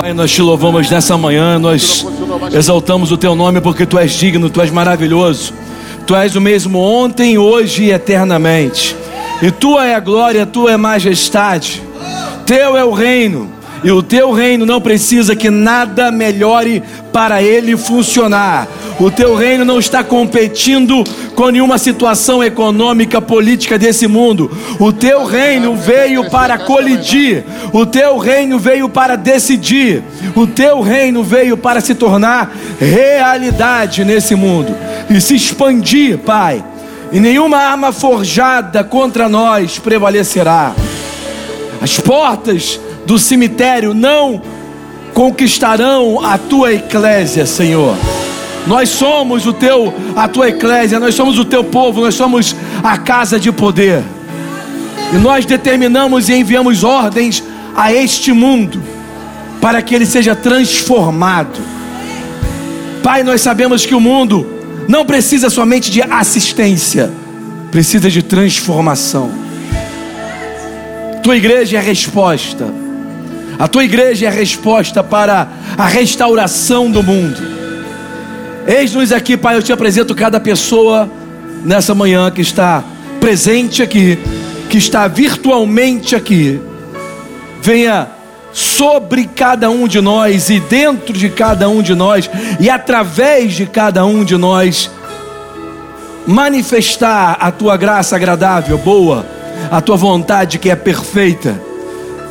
Pai, nós te louvamos nessa manhã, nós exaltamos o teu nome porque tu és digno, tu és maravilhoso. Tu és o mesmo ontem, hoje e eternamente. E tua é a glória, tua é a majestade. Teu é o reino. E o teu reino não precisa que nada melhore para ele funcionar. O teu reino não está competindo com nenhuma situação econômica, política desse mundo. O teu reino veio para colidir. O teu reino veio para decidir. O teu reino veio para se tornar realidade nesse mundo e se expandir, Pai. E nenhuma arma forjada contra nós prevalecerá. As portas do cemitério não conquistarão a tua eclésia, Senhor. Nós somos o teu, a tua eclésia, nós somos o teu povo, nós somos a casa de poder. E nós determinamos e enviamos ordens a este mundo para que ele seja transformado. Pai, nós sabemos que o mundo não precisa somente de assistência, precisa de transformação. Tua igreja é a resposta. A tua igreja é a resposta para a restauração do mundo. Eis-nos aqui, Pai, eu te apresento cada pessoa nessa manhã que está presente aqui, que está virtualmente aqui. Venha sobre cada um de nós e dentro de cada um de nós e através de cada um de nós manifestar a tua graça agradável, boa, a tua vontade que é perfeita,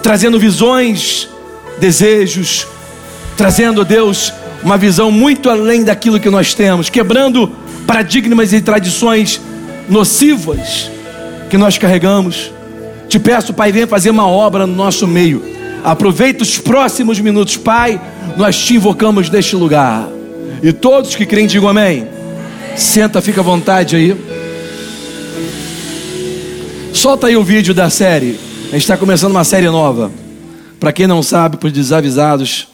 trazendo visões, desejos, trazendo, Deus, uma visão muito além daquilo que nós temos, quebrando paradigmas e tradições nocivas que nós carregamos. Te peço, Pai, venha fazer uma obra no nosso meio. Aproveita os próximos minutos, Pai. Nós te invocamos neste lugar. E todos que creem, digam amém. Senta, fica à vontade aí. Solta aí o vídeo da série. A gente está começando uma série nova. Para quem não sabe, para os desavisados,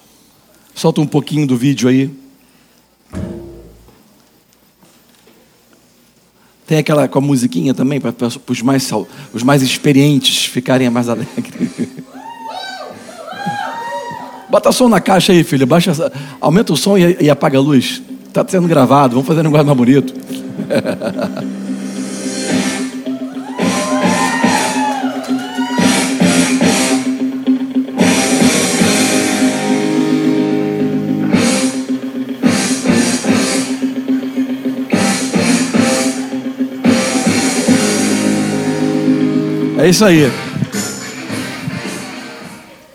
Solta um pouquinho do vídeo aí. Tem aquela com a musiquinha também, para os mais, os mais experientes ficarem mais alegres. Bota som na caixa aí, filha. Baixa, aumenta o som e, e apaga a luz. Está sendo gravado, vamos fazer um negócio mais bonito. É isso aí.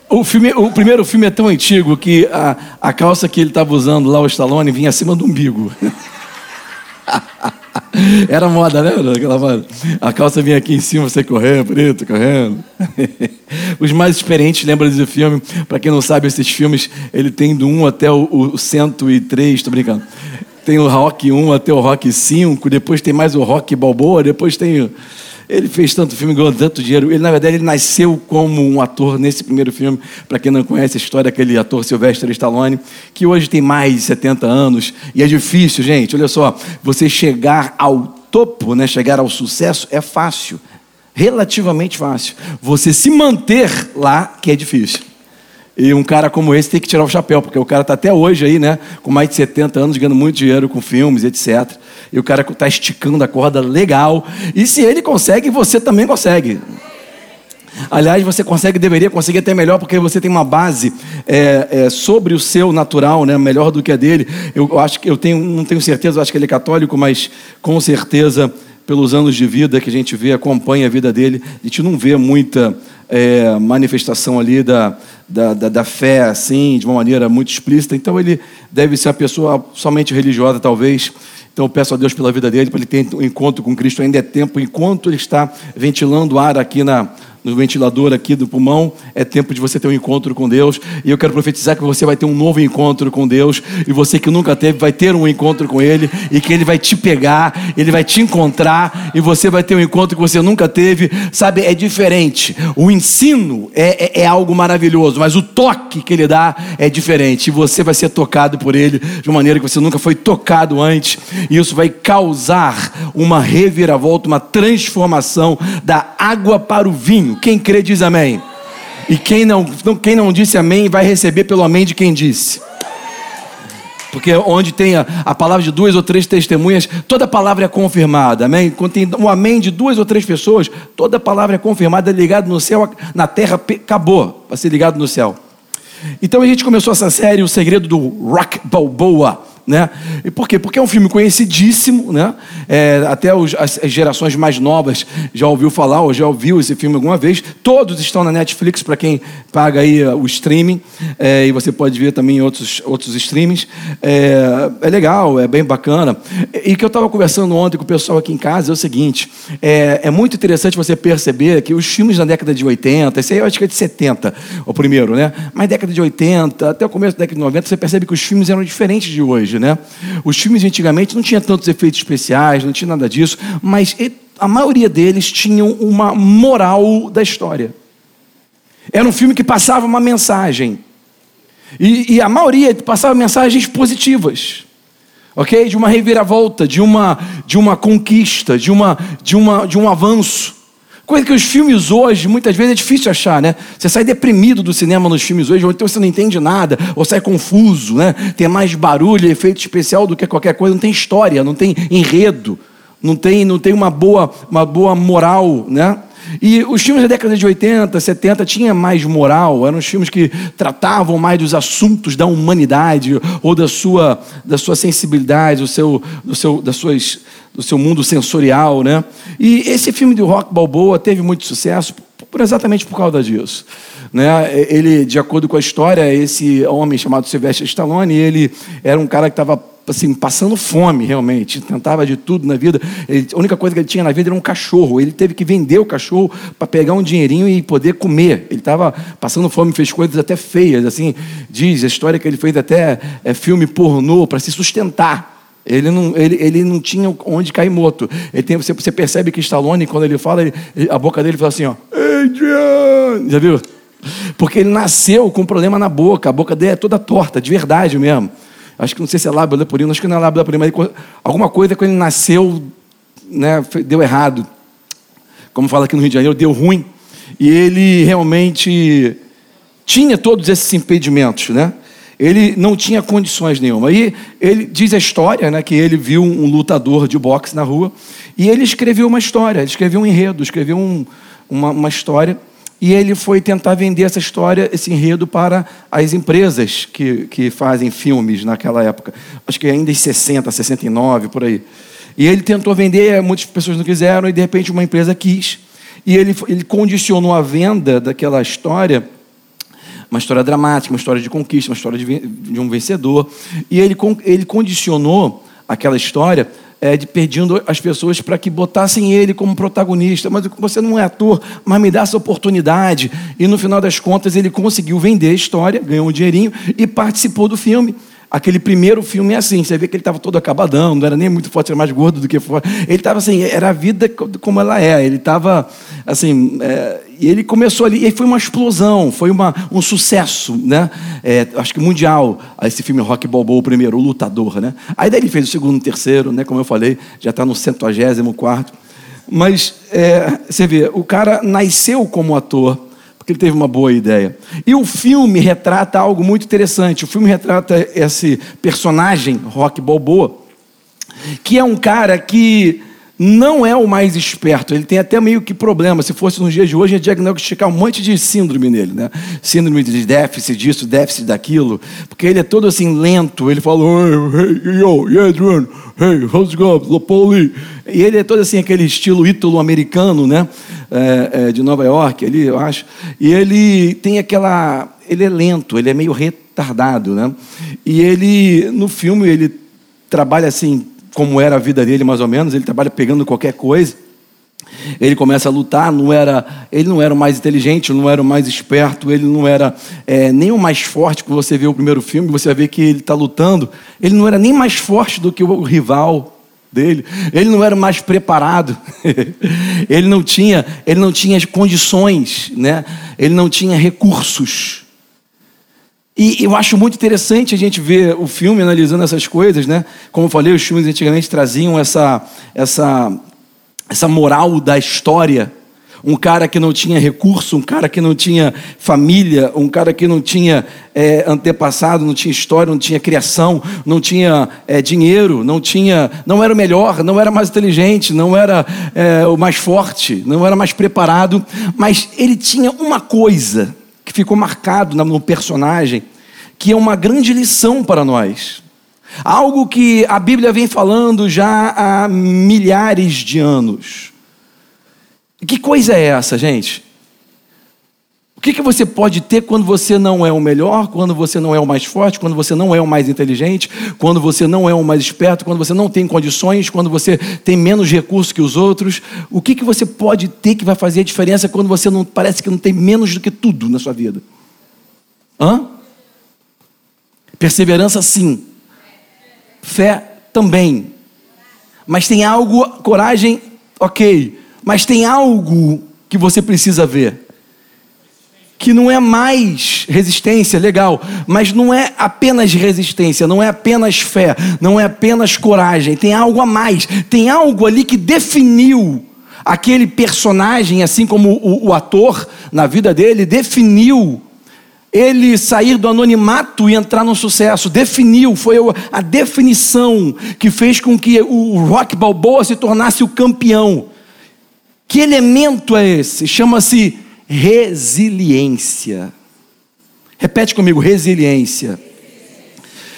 O, filme, o primeiro filme é tão antigo que a, a calça que ele estava usando lá, o Stallone, vinha acima do umbigo. Era moda, né? Aquela moda. A calça vinha aqui em cima, você correndo, preto, correndo. Os mais experientes lembram desse filme. Para quem não sabe, esses filmes, ele tem do 1 até o, o 103, estou brincando. Tem o Rock 1 até o Rock 5, depois tem mais o Rock Balboa, depois tem ele fez tanto filme, ganhou tanto dinheiro. Ele, na verdade, ele nasceu como um ator nesse primeiro filme. Para quem não conhece a história daquele ator Sylvester Stallone, que hoje tem mais de 70 anos. E é difícil, gente. Olha só, você chegar ao topo, né, chegar ao sucesso, é fácil. Relativamente fácil. Você se manter lá, que é difícil. E um cara como esse tem que tirar o chapéu, porque o cara está até hoje aí, né? Com mais de 70 anos, ganhando muito dinheiro com filmes, etc. E o cara está esticando a corda legal. E se ele consegue, você também consegue. Aliás, você consegue, deveria conseguir até melhor, porque você tem uma base é, é, sobre o seu natural, né, melhor do que a dele. Eu acho que eu tenho, não tenho certeza, eu acho que ele é católico, mas com certeza, pelos anos de vida que a gente vê, acompanha a vida dele, a gente não vê muita é, manifestação ali da, da, da, da, fé, assim, de uma maneira muito explícita. Então, ele deve ser uma pessoa somente religiosa, talvez. Então, eu peço a Deus pela vida dele, para ele ter um encontro com Cristo. Ainda é tempo, enquanto ele está ventilando ar aqui na, no ventilador aqui do pulmão, é tempo de você ter um encontro com Deus. E eu quero profetizar que você vai ter um novo encontro com Deus. E você que nunca teve, vai ter um encontro com Ele. E que Ele vai te pegar, Ele vai te encontrar. E você vai ter um encontro que você nunca teve. Sabe, é diferente. O ensino é, é, é algo maravilhoso, mas o toque que Ele dá é diferente. E você vai ser tocado por Ele de uma maneira que você nunca foi tocado antes. E isso vai causar uma reviravolta, uma transformação da água para o vinho. Quem crê diz amém. E quem não, quem não disse amém vai receber pelo amém de quem disse. Porque onde tem a, a, palavra de duas ou três testemunhas, toda palavra é confirmada, amém? Quando tem um amém de duas ou três pessoas, toda palavra é confirmada, ligado no céu, na terra, acabou para ser ligado no céu. Então a gente começou essa série, O Segredo do Rock Balboa. Né? E por quê? Porque é um filme conhecidíssimo, né? É, até os, as gerações mais novas já ouviu falar ou já ouviu esse filme alguma vez. Todos estão na Netflix para quem paga aí uh, o streaming é, e você pode ver também outros outros streamings. É, é legal, é bem bacana. E que eu estava conversando ontem com o pessoal aqui em casa é o seguinte: é, é, muito interessante você perceber que os filmes da década de 80, esse aí eu acho que é de 70, o primeiro, né? Mas década de 80 até o começo da década de 90 você percebe que os filmes eram diferentes de hoje né? Os filmes antigamente não tinham tantos efeitos especiais, não tinha nada disso, mas a maioria deles tinham uma moral da história. Era um filme que passava uma mensagem. E, e a maioria passava mensagens positivas. Ok? De uma reviravolta, de uma, de uma conquista, de, uma, de, uma, de um avanço. Coisa que os filmes hoje, muitas vezes, é difícil achar, né? Você sai deprimido do cinema nos filmes hoje, ou então você não entende nada, ou sai confuso, né? Tem mais barulho, efeito especial do que qualquer coisa, não tem história, não tem enredo, não tem, não tem uma, boa, uma boa moral, né? E os filmes da década de 80, 70 tinha mais moral, eram os filmes que tratavam mais dos assuntos da humanidade ou da sua, da sua sensibilidade, do seu, do seu, das suas, do seu mundo sensorial, né? E esse filme de Rock Balboa teve muito sucesso por, exatamente por causa disso. Né? Ele, de acordo com a história, esse homem chamado Sylvester Stallone, ele era um cara que estava assim, passando fome realmente, tentava de tudo na vida. Ele, a única coisa que ele tinha na vida era um cachorro. Ele teve que vender o cachorro para pegar um dinheirinho e poder comer. Ele estava passando fome, fez coisas até feias, assim, diz a história que ele fez até é, filme pornô para se sustentar. Ele não, ele, ele não tinha onde cair morto. Ele tem, você, você percebe que Stallone, quando ele fala, ele, a boca dele fala assim, ó, Adrian! Já viu? Porque ele nasceu com um problema na boca, a boca dele é toda torta, de verdade mesmo. Acho que não sei se é lábio leporino, acho que não é lábio leporino, mas alguma coisa quando ele nasceu, né, deu errado. Como fala aqui no Rio de Janeiro, deu ruim. E ele realmente tinha todos esses impedimentos, né? Ele não tinha condições nenhuma. E ele diz a história, né, que ele viu um lutador de boxe na rua e ele escreveu uma história, ele escreveu um enredo, escreveu um, uma, uma história e ele foi tentar vender essa história, esse enredo, para as empresas que, que fazem filmes naquela época. Acho que ainda em 60, 69, por aí. E ele tentou vender, muitas pessoas não quiseram, e de repente uma empresa quis. E ele, ele condicionou a venda daquela história, uma história dramática, uma história de conquista, uma história de, de um vencedor. E ele, ele condicionou aquela história é, de pedindo as pessoas para que botassem ele como protagonista. Mas você não é ator, mas me dá essa oportunidade. E no final das contas ele conseguiu vender a história, ganhou um dinheirinho e participou do filme. Aquele primeiro filme é assim, você vê que ele estava todo acabadão, não era nem muito forte, era mais gordo do que forte. Ele estava assim, era a vida como ela é. Ele estava assim, é, e ele começou ali, e foi uma explosão, foi uma, um sucesso, né? É, acho que mundial, esse filme Rock Balboa, o primeiro, o Lutador, né? Aí daí ele fez o segundo, o terceiro, né? Como eu falei, já está no centuagésimo quarto. Mas é, você vê, o cara nasceu como ator, porque ele teve uma boa ideia. E o filme retrata algo muito interessante. O filme retrata esse personagem, Rock Balboa, que é um cara que não é o mais esperto. Ele tem até meio que problema. Se fosse nos dias de hoje, ia diagnosticar um monte de síndrome nele, né? Síndrome de déficit disso, déficit daquilo. Porque ele é todo assim lento. Ele fala, hey, yo, yeah, Adrian, hey, how's it going? Lopoli. E ele é todo assim, aquele estilo ítalo-americano, né? É, é, de Nova York, ali, eu acho. E ele tem aquela. Ele é lento, ele é meio retardado, né? E ele, no filme, ele trabalha assim, como era a vida dele, mais ou menos. Ele trabalha pegando qualquer coisa. Ele começa a lutar, não era, ele não era o mais inteligente, não era o mais esperto, ele não era é, nem o mais forte. Quando você vê o primeiro filme, você ver que ele está lutando. Ele não era nem mais forte do que o rival dele. Ele não era mais preparado. ele não tinha, ele não tinha condições, né? Ele não tinha recursos. E eu acho muito interessante a gente ver o filme analisando essas coisas, né? Como eu falei, os filmes antigamente traziam essa essa essa moral da história. Um cara que não tinha recurso, um cara que não tinha família, um cara que não tinha é, antepassado, não tinha história, não tinha criação, não tinha é, dinheiro, não tinha, não era o melhor, não era mais inteligente, não era é, o mais forte, não era mais preparado, mas ele tinha uma coisa ficou marcado no personagem, que é uma grande lição para nós. Algo que a Bíblia vem falando já há milhares de anos. Que coisa é essa, gente? O que, que você pode ter quando você não é o melhor, quando você não é o mais forte, quando você não é o mais inteligente, quando você não é o mais esperto, quando você não tem condições, quando você tem menos recursos que os outros? O que, que você pode ter que vai fazer a diferença quando você não parece que não tem menos do que tudo na sua vida? Hã? Perseverança, sim. Fé também. Mas tem algo, coragem, ok. Mas tem algo que você precisa ver. Que não é mais resistência, legal, mas não é apenas resistência, não é apenas fé, não é apenas coragem, tem algo a mais, tem algo ali que definiu aquele personagem, assim como o, o ator na vida dele, definiu ele sair do anonimato e entrar no sucesso. Definiu, foi a definição que fez com que o Rock Balboa se tornasse o campeão. Que elemento é esse? Chama-se resiliência. Repete comigo: resiliência.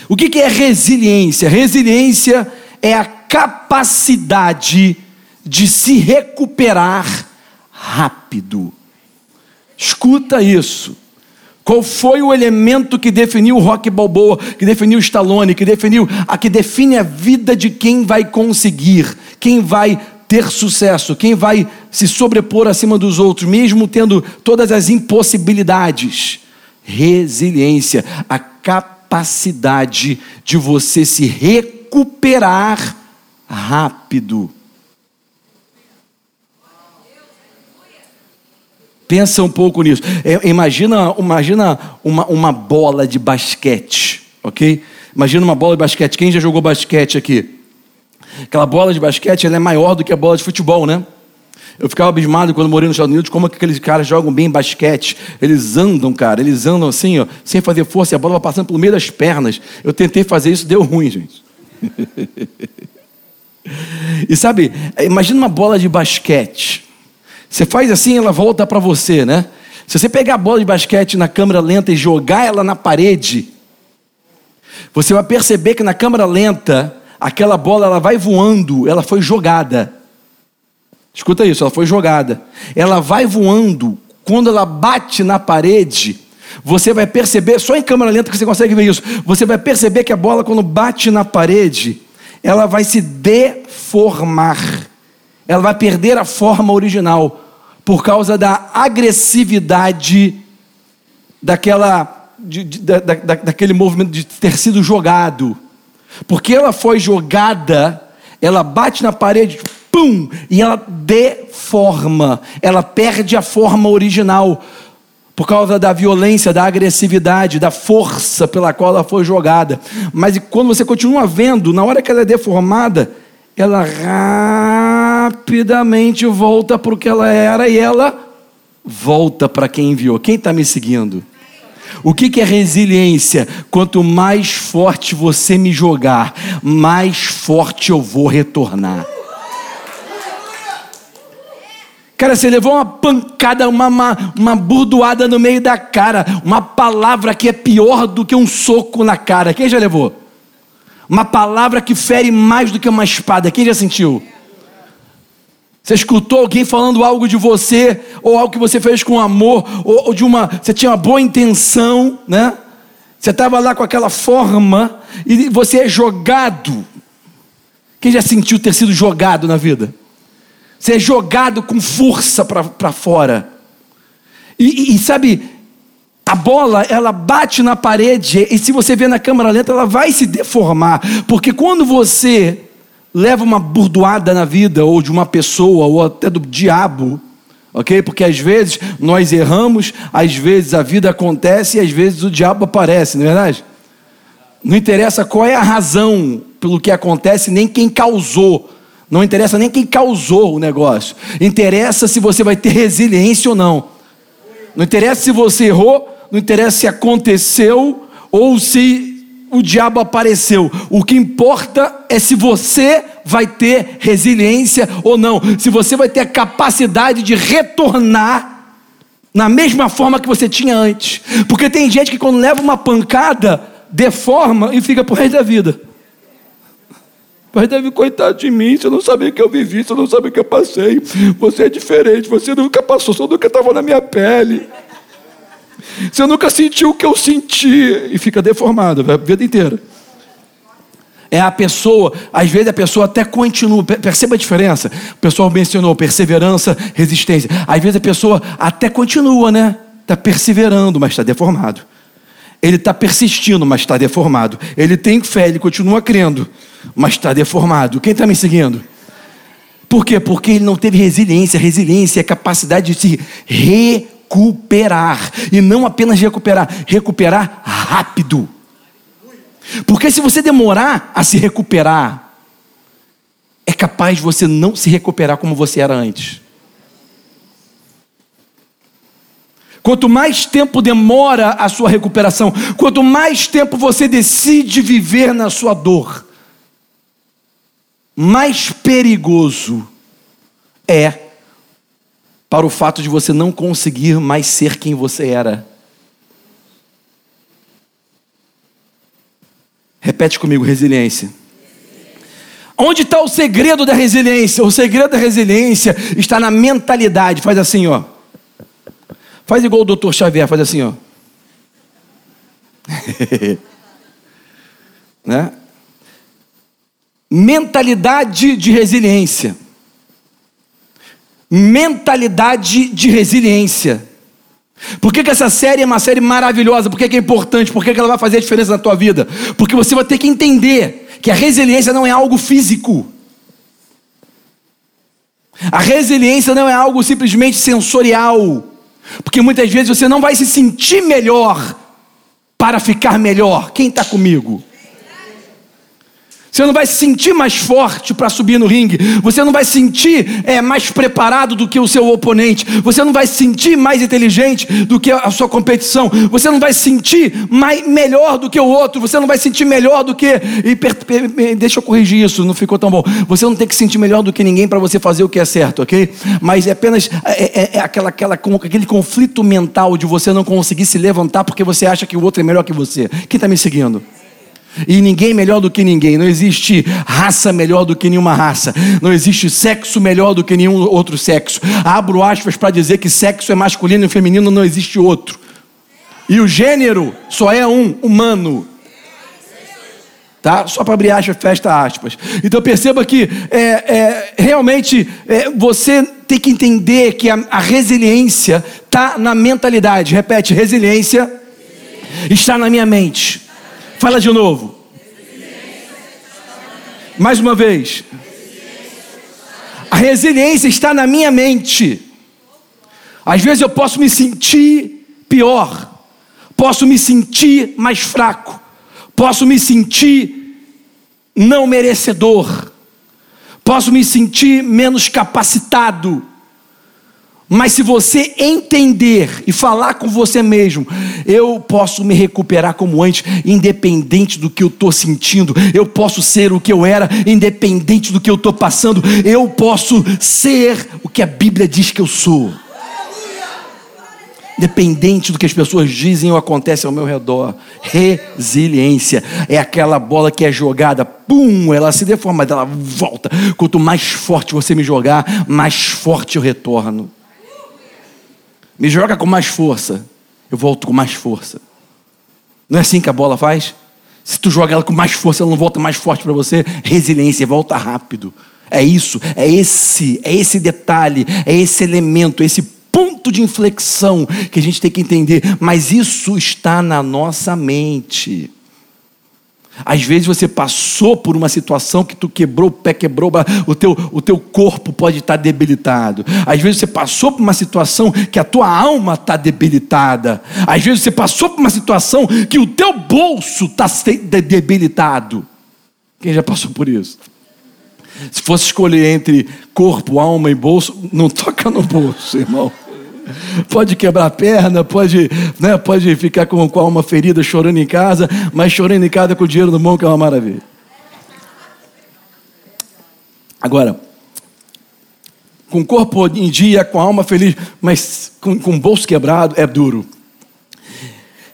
O que é resiliência? Resiliência é a capacidade de se recuperar rápido. Escuta isso. Qual foi o elemento que definiu o Rock Balboa, que definiu o Stallone, que definiu a que define a vida de quem vai conseguir, quem vai ter sucesso, quem vai se sobrepor acima dos outros, mesmo tendo todas as impossibilidades? Resiliência, a capacidade de você se recuperar rápido. Pensa um pouco nisso. É, imagina imagina uma, uma bola de basquete, ok? Imagina uma bola de basquete. Quem já jogou basquete aqui? Aquela bola de basquete é maior do que a bola de futebol, né? Eu ficava abismado quando morei nos Estados Unidos, como aqueles caras jogam bem basquete. Eles andam, cara, eles andam assim, ó, sem fazer força, e a bola vai passando pelo meio das pernas. Eu tentei fazer isso, deu ruim, gente. e sabe, imagina uma bola de basquete. Você faz assim, ela volta para você, né? Se você pegar a bola de basquete na câmera lenta e jogar ela na parede, você vai perceber que na câmera lenta, aquela bola ela vai voando, ela foi jogada. Escuta isso, ela foi jogada. Ela vai voando, quando ela bate na parede, você vai perceber, só em câmera lenta que você consegue ver isso. Você vai perceber que a bola, quando bate na parede, ela vai se deformar ela vai perder a forma original por causa da agressividade daquela, de, de, da, da, daquele movimento de ter sido jogado. Porque ela foi jogada, ela bate na parede, pum, e ela deforma, ela perde a forma original por causa da violência, da agressividade, da força pela qual ela foi jogada. Mas quando você continua vendo, na hora que ela é deformada, ela rapidamente volta para o que ela era e ela volta para quem enviou. Quem está me seguindo? O que, que é resiliência? Quanto mais forte você me jogar, mais forte eu vou retornar. Cara, você levou uma pancada, uma, uma, uma burdoada no meio da cara, uma palavra que é pior do que um soco na cara. Quem já levou? Uma palavra que fere mais do que uma espada. Quem já sentiu? Você escutou alguém falando algo de você, ou algo que você fez com amor, ou, ou de uma. Você tinha uma boa intenção, né? Você estava lá com aquela forma, e você é jogado. Quem já sentiu ter sido jogado na vida? Você é jogado com força para fora. E, e, e sabe, a bola, ela bate na parede, e se você ver na câmera lenta, ela vai se deformar, porque quando você leva uma burdoada na vida, ou de uma pessoa, ou até do diabo, ok? Porque às vezes nós erramos, às vezes a vida acontece e às vezes o diabo aparece, não é verdade? Não interessa qual é a razão pelo que acontece, nem quem causou, Não interessa nem quem causou o negócio. Interessa se você vai ter resiliência ou não. Não interessa se você errou, não interessa se aconteceu ou se o diabo apareceu. O que importa é se você vai ter resiliência ou não. Se você vai ter a capacidade de retornar na mesma forma que você tinha antes. Porque tem gente que quando leva uma pancada, deforma e fica pro resto da vida. Pai deve coitado de mim, você não sabe o que eu vivi, você não sabe o que eu passei. Você é diferente, você nunca passou, você nunca estava na minha pele. Você nunca sentiu o que eu senti. E fica deformado a vida inteira. É a pessoa, às vezes a pessoa até continua, perceba a diferença. O pessoal mencionou perseverança, resistência. Às vezes a pessoa até continua, né? Está perseverando, mas está deformado. Ele está persistindo, mas está deformado. Ele tem fé, ele continua crendo, mas está deformado. Quem está me seguindo? Por quê? Porque ele não teve resiliência. Resiliência é a capacidade de se recuperar. E não apenas recuperar, recuperar rápido. Porque se você demorar a se recuperar, é capaz de você não se recuperar como você era antes. Quanto mais tempo demora a sua recuperação, quanto mais tempo você decide viver na sua dor, mais perigoso é para o fato de você não conseguir mais ser quem você era. Repete comigo: resiliência. Onde está o segredo da resiliência? O segredo da resiliência está na mentalidade. Faz assim, ó. Faz igual o doutor Xavier, faz assim, ó. né? Mentalidade de resiliência. Mentalidade de resiliência. Por que, que, essa série é uma série maravilhosa? Por que, que é importante? Por que, que ela vai fazer a diferença na tua vida? Porque você vai ter que entender que a resiliência não é algo físico. A resiliência não é algo simplesmente sensorial. Porque muitas vezes você não vai se sentir melhor para ficar melhor. Quem está comigo? Você não vai se sentir mais forte para subir no ringue. Você não vai se sentir é, mais preparado do que o seu oponente. Você não vai se sentir mais inteligente do que a sua competição. Você não vai se sentir mais, melhor do que o outro. Você não vai se sentir melhor do que. E, deixa eu corrigir isso, não ficou tão bom. Você não tem que se sentir melhor do que ninguém para você fazer o que é certo, ok? Mas é apenas é, é, é aquela, aquela, aquele conflito mental de você não conseguir se levantar porque você acha que o outro é melhor que você. Quem está me seguindo? E ninguém melhor do que ninguém. Não existe raça melhor do que nenhuma raça. Não existe sexo melhor do que nenhum outro sexo. Abro aspas para dizer que sexo é masculino e feminino, não existe outro. E o gênero só é um, humano. Tá? Só para abrir aspas, festa aspas. Então perceba que é, é, realmente é, você tem que entender que a, a resiliência está na mentalidade. Repete, resiliência está na minha mente. Fala de novo. Mais uma vez. A resiliência está na minha mente. Às vezes eu posso me sentir pior, posso me sentir mais fraco, posso me sentir não merecedor, posso me sentir menos capacitado, mas se você entender e falar com você mesmo, eu posso me recuperar como antes, independente do que eu estou sentindo, eu posso ser o que eu era, independente do que eu estou passando, eu posso ser o que a Bíblia diz que eu sou. Independente do que as pessoas dizem ou acontece ao meu redor. Resiliência é aquela bola que é jogada, pum, ela se deforma, ela volta. Quanto mais forte você me jogar, mais forte eu retorno. Me joga com mais força, eu volto com mais força. Não é assim que a bola faz? Se tu joga ela com mais força, ela não volta mais forte para você. Resiliência, volta rápido. É isso, é esse, é esse detalhe, é esse elemento, esse ponto de inflexão que a gente tem que entender. Mas isso está na nossa mente. Às vezes você passou por uma situação que tu quebrou o pé, quebrou o teu, o teu corpo pode estar debilitado. Às vezes você passou por uma situação que a tua alma está debilitada. Às vezes você passou por uma situação que o teu bolso está debilitado. Quem já passou por isso? Se fosse escolher entre corpo, alma e bolso, não toca no bolso, irmão. Pode quebrar a perna, pode, né, pode ficar com, com a alma ferida chorando em casa, mas chorando em casa com o dinheiro no mão, que é uma maravilha. Agora, com o corpo em dia, com a alma feliz, mas com, com o bolso quebrado, é duro.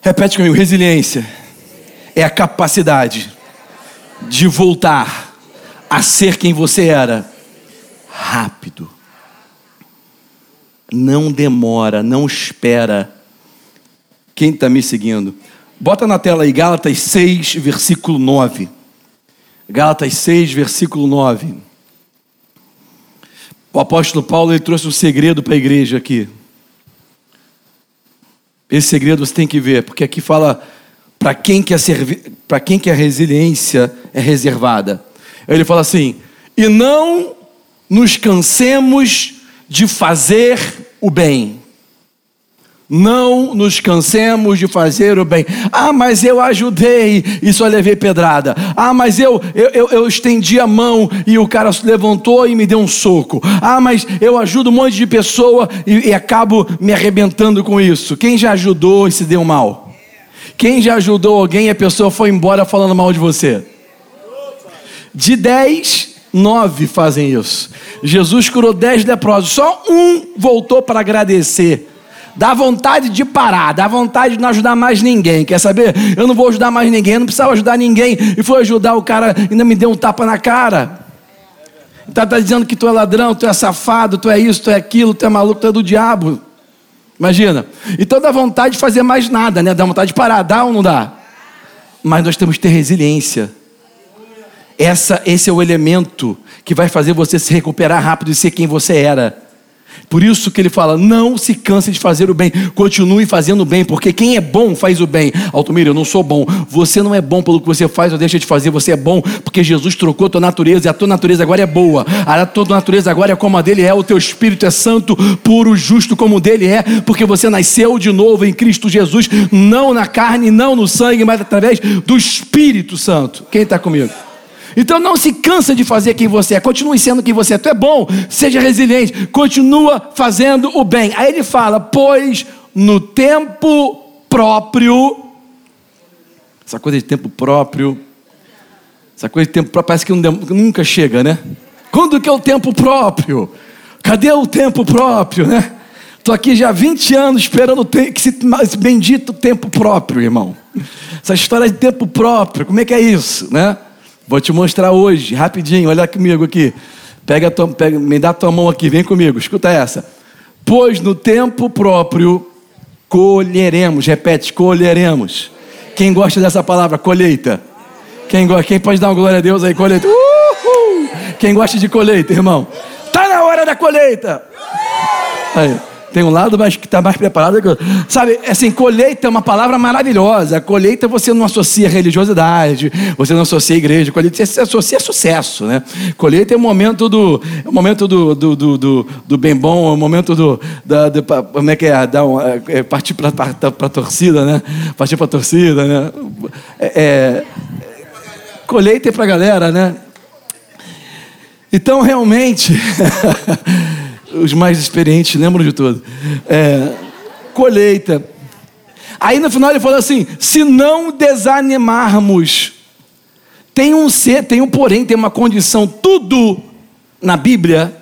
Repete comigo: resiliência é a capacidade de voltar a ser quem você era rápido. Não demora, não espera. Quem está me seguindo? Bota na tela aí Gálatas 6, versículo 9. Gálatas 6, versículo 9. O apóstolo Paulo ele trouxe um segredo para a igreja aqui. Esse segredo você tem que ver, porque aqui fala para quem que para quem que a resiliência é reservada. Ele fala assim: "E não nos cansemos de fazer o bem. Não nos cansemos de fazer o bem. Ah, mas eu ajudei e só levei pedrada. Ah, mas eu, eu, eu, eu, estendi a mão e o cara levantou e me deu um soco. Ah, mas eu ajudo um monte de pessoa e, e acabo me arrebentando com isso. Quem já ajudou e se deu mal? Quem já ajudou alguém e a pessoa foi embora falando mal de você? De dez, nove fazem isso. Jesus curou dez leprosos, só um voltou para agradecer. Dá vontade de parar, dá vontade de não ajudar mais ninguém. Quer saber? Eu não vou ajudar mais ninguém, eu não precisava ajudar ninguém. E foi ajudar o cara, ainda me deu um tapa na cara. Está tá dizendo que tu é ladrão, tu é safado, tu é isso, tu é aquilo, tu é maluco, tu é do diabo. Imagina. Então dá vontade de fazer mais nada, né? Dá vontade de parar, dá ou não dá? Mas nós temos que ter resiliência. Essa, esse é o elemento que vai fazer você se recuperar rápido e ser quem você era. Por isso que ele fala: não se canse de fazer o bem, continue fazendo o bem, porque quem é bom faz o bem. Altomiro, eu não sou bom. Você não é bom pelo que você faz ou deixa de fazer, você é bom porque Jesus trocou a tua natureza e a tua natureza agora é boa. A tua natureza agora é como a dele é, o teu espírito é santo, puro, justo como o dele é, porque você nasceu de novo em Cristo Jesus, não na carne, não no sangue, mas através do Espírito Santo. Quem está comigo? Então não se cansa de fazer quem você é, continue sendo quem você é. Tu é bom, seja resiliente, continua fazendo o bem. Aí ele fala: pois no tempo próprio, essa coisa de tempo próprio, essa coisa de tempo próprio parece que nunca chega, né? Quando que é o tempo próprio? Cadê o tempo próprio, né? Estou aqui já há 20 anos esperando que esse bendito tempo próprio, irmão. Essa história de tempo próprio, como é que é isso, né? Vou te mostrar hoje, rapidinho, olha comigo aqui. Pega, tua, pega me dá tua mão aqui, vem comigo, escuta essa. Pois no tempo próprio colheremos, repete, colheremos. Quem gosta dessa palavra, colheita? Quem, quem pode dar uma glória a Deus aí, colheita? Uhul! Quem gosta de colheita, irmão? Tá na hora da colheita! Aí. Tem um lado mais que está mais preparado. Sabe, assim, colheita é uma palavra maravilhosa. Colheita você não associa religiosidade, você não associa igreja. Colheita você associa sucesso, né? Colheita é o momento do, é o momento do, do, do, do, do bem bom, é o momento do, da, do, como é que é, dar é, é partir para a torcida, né? Partir para a torcida, né? É, é, colheita é para a galera, né? Então, realmente, os mais experientes lembram de tudo. É, colheita. Aí no final ele falou assim: se não desanimarmos, tem um ser, tem um porém, tem uma condição, tudo na Bíblia,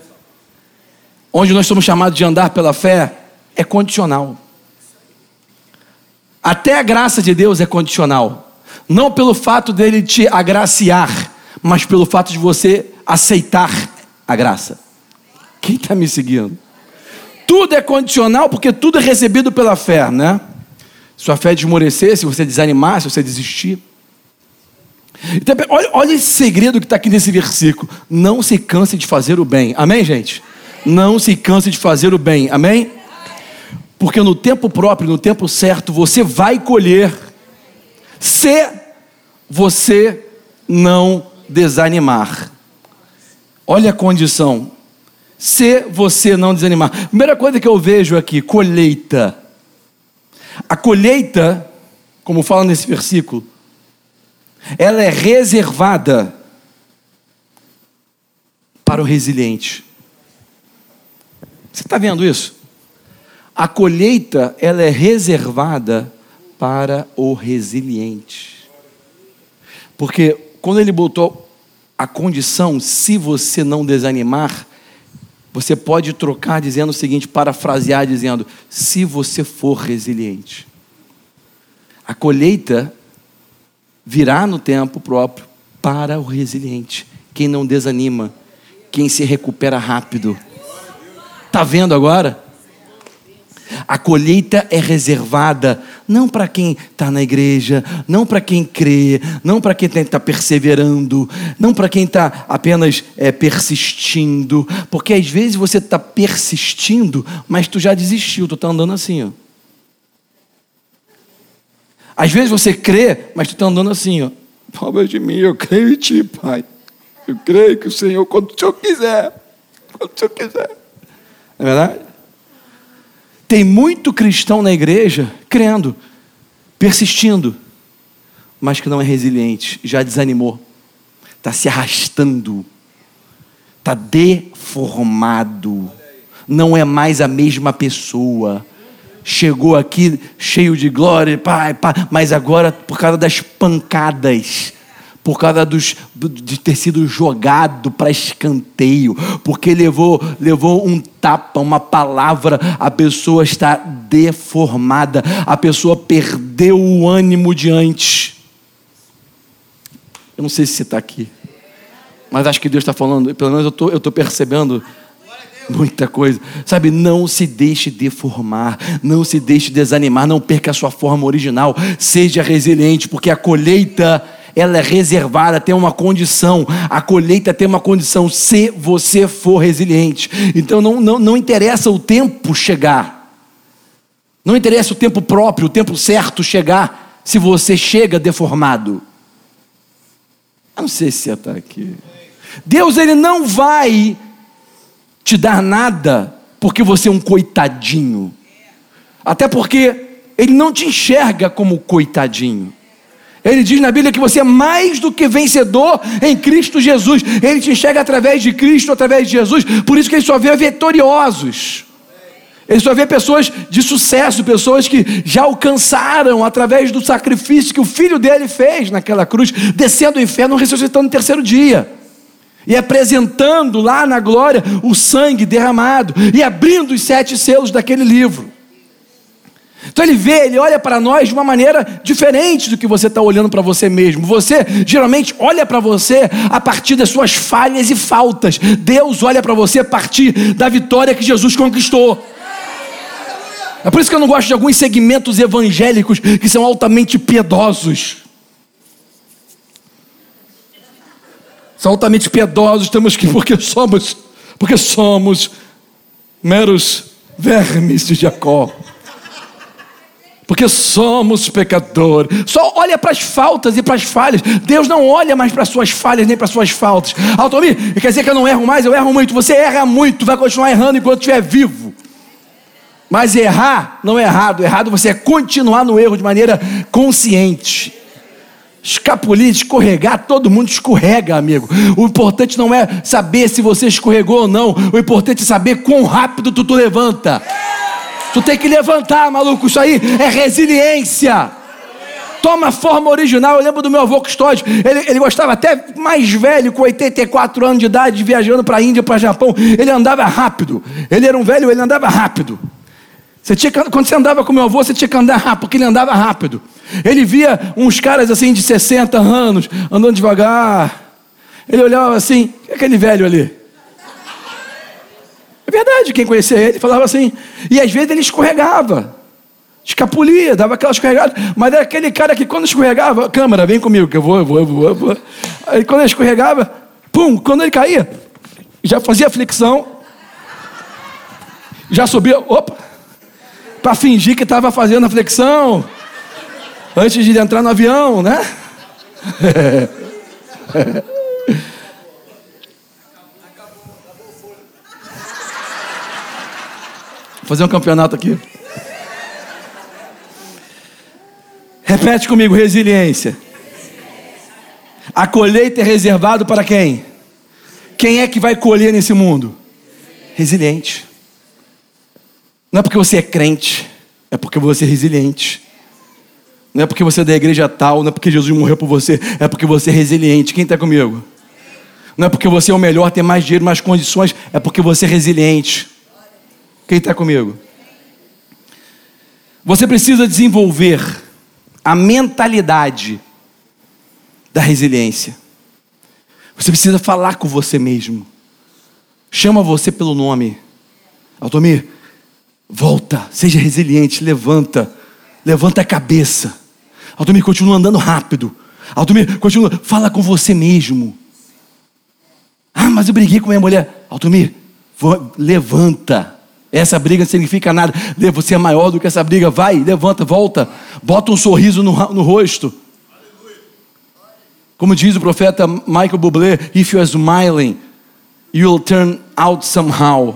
onde nós somos chamados de andar pela fé, é condicional. Até a graça de Deus é condicional. Não pelo fato dele te agraciar, mas pelo fato de você aceitar a graça. Quem está me seguindo? Tudo é condicional porque tudo é recebido pela fé, né? Sua fé desmorecer, se você desanimar, se você desistir. Então, olha, olha esse segredo que está aqui nesse versículo. Não se canse de fazer o bem. Amém, gente? Não se canse de fazer o bem. Amém? Porque no tempo próprio, no tempo certo, você vai colher se você não desanimar. Olha a condição se você não desanimar. Primeira coisa que eu vejo aqui, colheita. A colheita, como fala nesse versículo, ela é reservada para o resiliente. Você está vendo isso? A colheita ela é reservada para o resiliente. Porque quando ele botou a condição, se você não desanimar, você pode trocar dizendo o seguinte, parafrasear dizendo: se você for resiliente. A colheita virá no tempo próprio para o resiliente, quem não desanima, quem se recupera rápido. Tá vendo agora? A colheita é reservada não para quem está na igreja, não para quem crê, não para quem está perseverando, não para quem está apenas é, persistindo, porque às vezes você está persistindo, mas tu já desistiu, tu está andando assim, ó. Às vezes você crê, mas tu está andando assim, ó. Palmas de mim, eu creio em ti, Pai. Eu creio que o Senhor, quando o Senhor quiser, quando o Senhor quiser. É verdade? Tem muito cristão na igreja crendo, persistindo, mas que não é resiliente, já desanimou, está se arrastando, está deformado, não é mais a mesma pessoa. Chegou aqui cheio de glória, pai, pai, mas agora por causa das pancadas, por causa dos, de ter sido jogado para escanteio, porque levou, levou um tapa, uma palavra, a pessoa está deformada, a pessoa perdeu o ânimo diante. Eu não sei se você está aqui, mas acho que Deus está falando, pelo menos eu estou percebendo muita coisa. Sabe, não se deixe deformar, não se deixe desanimar, não perca a sua forma original, seja resiliente, porque a colheita ela é reservada, tem uma condição. A colheita tem uma condição, se você for resiliente. Então não, não, não interessa o tempo chegar. Não interessa o tempo próprio, o tempo certo chegar, se você chega deformado. Eu não sei se você está aqui. Deus ele não vai te dar nada porque você é um coitadinho. Até porque ele não te enxerga como coitadinho. Ele diz na Bíblia que você é mais do que vencedor em Cristo Jesus. Ele te enxerga através de Cristo, através de Jesus. Por isso que ele só vê vitoriosos. Ele só vê pessoas de sucesso, pessoas que já alcançaram através do sacrifício que o filho dele fez naquela cruz, descendo o inferno, ressuscitando no terceiro dia. E apresentando lá na glória o sangue derramado e abrindo os sete selos daquele livro. Então ele vê, ele olha para nós de uma maneira diferente do que você está olhando para você mesmo. Você geralmente olha para você a partir das suas falhas e faltas. Deus olha para você a partir da vitória que Jesus conquistou. É por isso que eu não gosto de alguns segmentos evangélicos que são altamente piedosos. São altamente piedosos, temos que porque somos, porque somos meros vermes de Jacó porque somos pecadores. Só olha para as faltas e para as falhas. Deus não olha mais para as suas falhas nem para as suas faltas. Altomir, quer dizer que eu não erro mais? Eu erro muito. Você erra muito, vai continuar errando enquanto estiver vivo. Mas errar não é errado. Errado você é continuar no erro de maneira consciente. Escapulir, escorregar, todo mundo escorrega, amigo. O importante não é saber se você escorregou ou não. O importante é saber quão rápido tu, tu levanta. Tu tem que levantar, maluco. Isso aí é resiliência. Toma forma original. Eu lembro do meu avô Custódio. Ele, ele gostava até mais velho, com 84 anos de idade, viajando para a Índia, para Japão. Ele andava rápido. Ele era um velho, ele andava rápido. Você tinha, quando você andava com meu avô, você tinha que andar rápido, porque ele andava rápido. Ele via uns caras assim de 60 anos, andando devagar. Ele olhava assim, que é aquele velho ali? Verdade, quem conhecia ele falava assim. E às vezes ele escorregava, escapulia, dava aquela escorregada. Mas era aquele cara que quando escorregava, câmera, vem comigo, que eu vou, eu vou, eu vou. Eu vou. Aí quando ele escorregava, pum, quando ele caía, já fazia flexão, já subia, opa, para fingir que estava fazendo a flexão, antes de entrar no avião, né? Vou fazer um campeonato aqui. Repete comigo: resiliência. A colheita é reservado para quem? Quem é que vai colher nesse mundo? Resiliente. Não é porque você é crente, é porque você é resiliente. Não é porque você é da igreja tal, não é porque Jesus morreu por você, é porque você é resiliente. Quem está comigo? Não é porque você é o melhor, tem mais dinheiro, mais condições, é porque você é resiliente. Quem está comigo? Você precisa desenvolver a mentalidade da resiliência. Você precisa falar com você mesmo. Chama você pelo nome. Altomir, volta, seja resiliente, levanta, levanta a cabeça. Altomir, continua andando rápido. Altomir, continua, fala com você mesmo. Ah, mas eu briguei com minha mulher. Altomir, levanta. Essa briga não significa nada. Você é maior do que essa briga. Vai, levanta, volta. Bota um sorriso no, no rosto. Como diz o profeta Michael Bublé, if you are smiling, you will turn out somehow.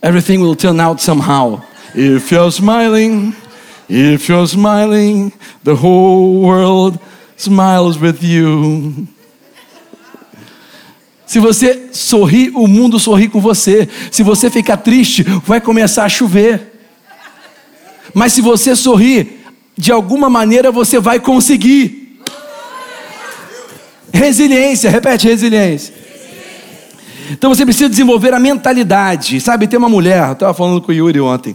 Everything will turn out somehow. If you're smiling, if you're smiling, the whole world smiles with you. Se você sorrir, o mundo sorri com você. Se você ficar triste, vai começar a chover. Mas se você sorrir, de alguma maneira você vai conseguir. Resiliência, repete resiliência. Então você precisa desenvolver a mentalidade. Sabe, tem uma mulher, eu estava falando com o Yuri ontem.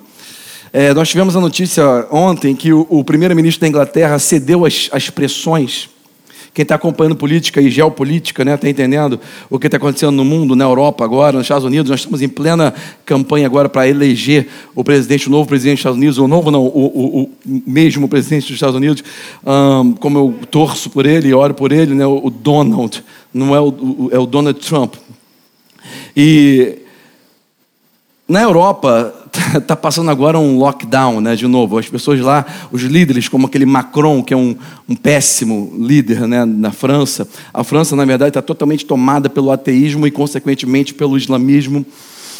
É, nós tivemos a notícia ontem que o, o primeiro-ministro da Inglaterra cedeu as pressões quem está acompanhando política e geopolítica, né, está entendendo o que está acontecendo no mundo, na Europa agora, nos Estados Unidos. Nós estamos em plena campanha agora para eleger o presidente, o novo presidente dos Estados Unidos, o novo não, o, o, o mesmo presidente dos Estados Unidos, um, como eu torço por ele oro por ele, né, o Donald, não é o, é o Donald Trump. E na Europa está passando agora um lockdown, né, de novo. As pessoas lá, os líderes, como aquele Macron, que é um, um péssimo líder né, na França. A França, na verdade, está totalmente tomada pelo ateísmo e, consequentemente, pelo islamismo.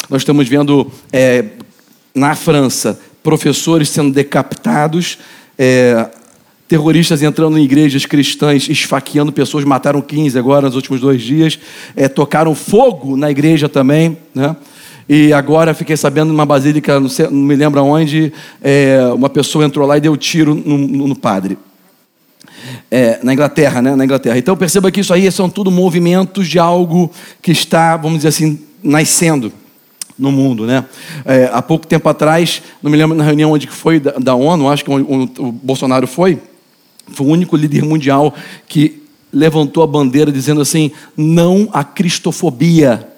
Nós estamos vendo é, na França professores sendo decapitados, é, terroristas entrando em igrejas cristãs, esfaqueando pessoas, mataram 15 agora nos últimos dois dias, é, tocaram fogo na igreja também, né? E agora fiquei sabendo numa basílica, não, sei, não me lembro onde, é, uma pessoa entrou lá e deu tiro no, no, no padre. É, na Inglaterra, né? Na Inglaterra. Então perceba que isso aí são tudo movimentos de algo que está, vamos dizer assim, nascendo no mundo, né? É, há pouco tempo atrás, não me lembro na reunião onde que foi da, da ONU, acho que o, Bolsonaro foi, foi o único líder mundial que levantou a bandeira dizendo assim: não à cristofobia.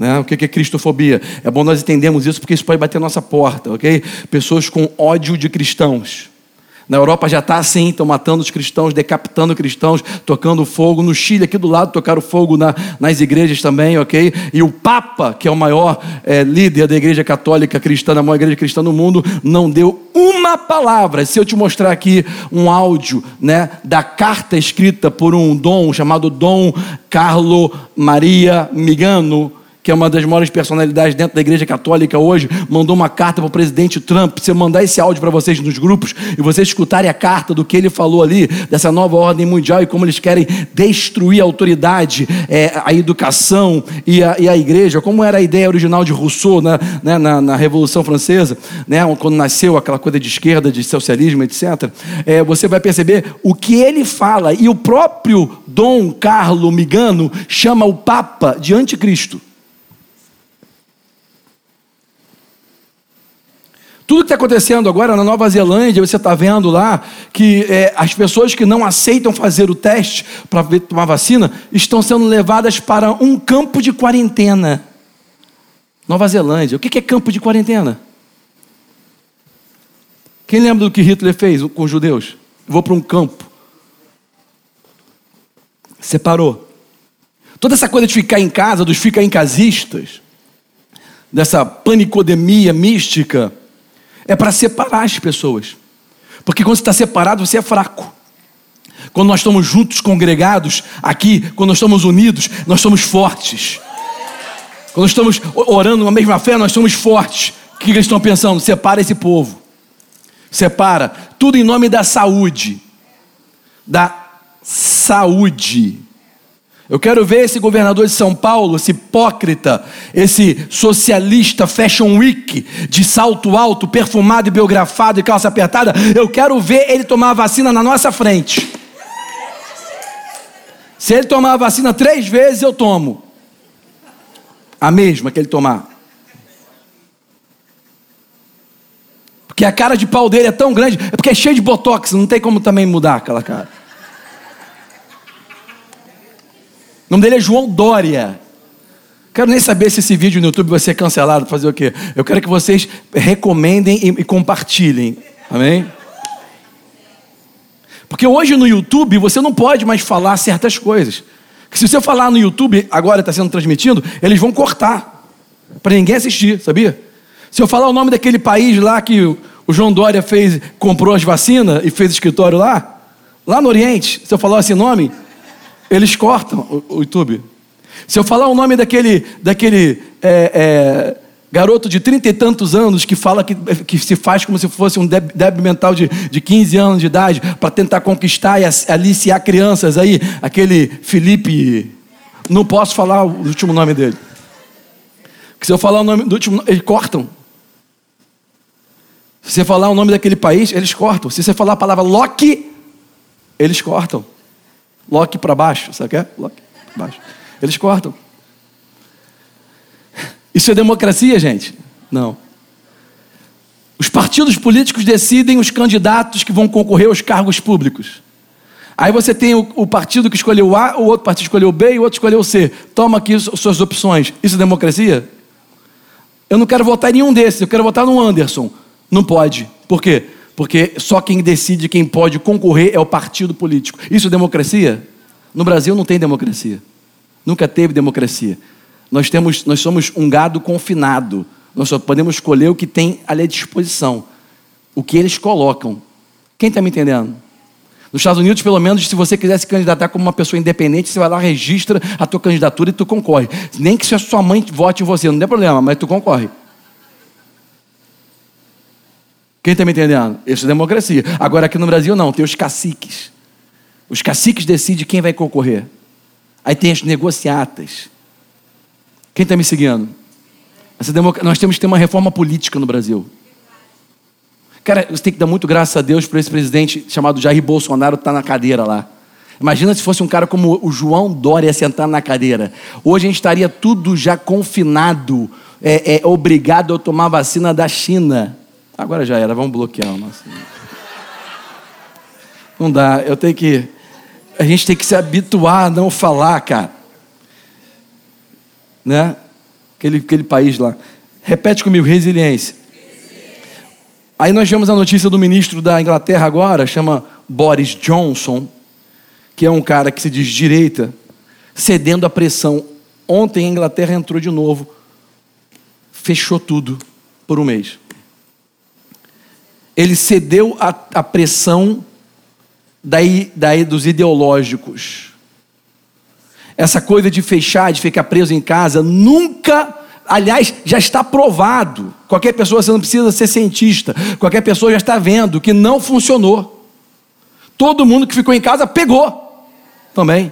Né? O que é cristofobia? É bom nós entendermos isso porque isso pode bater nossa porta, ok? Pessoas com ódio de cristãos. Na Europa já está assim, estão matando os cristãos, decapitando cristãos, tocando fogo. No Chile, aqui do lado, tocaram fogo na, nas igrejas também, ok? E o Papa, que é o maior é, líder da igreja católica cristã, a maior igreja cristã do mundo, não deu uma palavra. Se eu te mostrar aqui um áudio né, da carta escrita por um dom chamado Dom Carlo Maria Migano, que é uma das maiores personalidades dentro da igreja católica hoje, mandou uma carta para o presidente Trump. Se eu mandar esse áudio para vocês nos grupos e vocês escutarem a carta do que ele falou ali, dessa nova ordem mundial e como eles querem destruir a autoridade, é, a educação e a, e a, igreja, como era a ideia original de Rousseau né, né, na, na, Revolução Francesa, né, quando nasceu aquela coisa de esquerda, de socialismo, etc., é, você vai perceber o que ele fala. E o próprio Dom Carlo Migano chama o Papa de anticristo. Tudo que está acontecendo agora na Nova Zelândia, você está vendo lá que é, as pessoas que não aceitam fazer o teste para tomar vacina estão sendo levadas para um campo de quarentena. Nova Zelândia. O que é campo de quarentena? Quem lembra do que Hitler fez com os judeus? Vou para um campo. Separou. Toda essa coisa de ficar em casa, dos ficar em casistas, dessa panicodemia mística, é para separar as pessoas. Porque quando você está separado, você é fraco. Quando nós estamos juntos, congregados, aqui, quando nós estamos unidos, nós somos fortes. Quando estamos orando na mesma fé, nós somos fortes. O que eles estão pensando? Separa esse povo. Separa. Tudo em nome da saúde. Da saúde. Eu quero ver esse governador de São Paulo, esse hipócrita, esse socialista fashion week, de salto alto, perfumado e biografado e calça apertada. Eu quero ver ele tomar a vacina na nossa frente. Se ele tomar a vacina três vezes, eu tomo. A mesma que ele tomar. Porque a cara de pau dele é tão grande, é porque é cheio de botox, não tem como também mudar aquela cara. O nome dele é João Dória. Quero nem saber se esse vídeo no YouTube vai ser cancelado, fazer o quê? Eu quero que vocês recomendem e, compartilhem. Amém? Porque hoje no YouTube você não pode mais falar certas coisas. se você falar no YouTube, agora está sendo transmitido, eles vão cortar. Para ninguém assistir, sabia? Se eu falar o nome daquele país lá que o João Dória fez, comprou as vacinas e fez escritório lá, lá no Oriente, se eu falar esse nome, eles cortam o, YouTube. Se eu falar o nome daquele, daquele é, é, garoto de trinta e tantos anos que fala que, que se faz como se fosse um débil mental de, de 15 anos de idade para tentar conquistar e aliciar crianças aí, aquele Felipe. Não posso falar o último nome dele. Porque se eu falar o nome do último, eles cortam. Se você falar o nome daquele país, eles cortam. Se você falar a palavra Loki, eles cortam. Loki para baixo, sabe o que é? Loki para baixo. Eles cortam. Isso é democracia, gente? Não. Os partidos políticos decidem os candidatos que vão concorrer aos cargos públicos. Aí você tem o, o, partido que escolheu o A, o outro partido escolheu B e o outro escolheu o C. Toma aqui suas opções. Isso é democracia? Eu não quero votar em nenhum desses, eu quero votar no Anderson. Não pode. Por quê? Porque só quem decide quem pode concorrer é o partido político. Isso é democracia? No Brasil não tem democracia. Nunca teve democracia. Nós, temos, nós somos um gado confinado. Nós só podemos escolher o que tem ali à disposição. O que eles colocam. Quem está me entendendo? Nos Estados Unidos, pelo menos, se você quiser se candidatar como uma pessoa independente, você vai lá, registra a tua candidatura e tu concorre. Nem que se a sua mãe vote em você, não tem problema, mas tu concorre. Quem está me entendendo? Isso é democracia. Agora aqui no Brasil não, tem os caciques. Os caciques decidem quem vai concorrer. Aí tem as negociatas. Quem está me seguindo? Democ... Nós temos que ter uma reforma política no Brasil. Cara, você tem que dar muito graças a Deus para esse presidente chamado Jair Bolsonaro estar tá na cadeira lá. Imagina se fosse um cara como o João Dória sentado na cadeira. Hoje a gente estaria tudo já confinado, é, é, obrigado a tomar vacina da China. Agora já era, vamos bloquear o nosso. Não dá, eu tenho que. A gente tem que se habituar a não falar, cara. Né? Aquele, aquele país lá. Repete comigo, resiliência. Aí nós vemos a notícia do ministro da Inglaterra agora, chama Boris Johnson, que é um cara que se diz direita, cedendo à pressão. Ontem a Inglaterra entrou de novo, fechou tudo por um mês ele cedeu à, pressão daí, daí dos ideológicos. Essa coisa de fechar, de ficar preso em casa, nunca, aliás, já está provado. Qualquer pessoa, você não precisa ser cientista, qualquer pessoa já está vendo que não funcionou. Todo mundo que ficou em casa pegou também.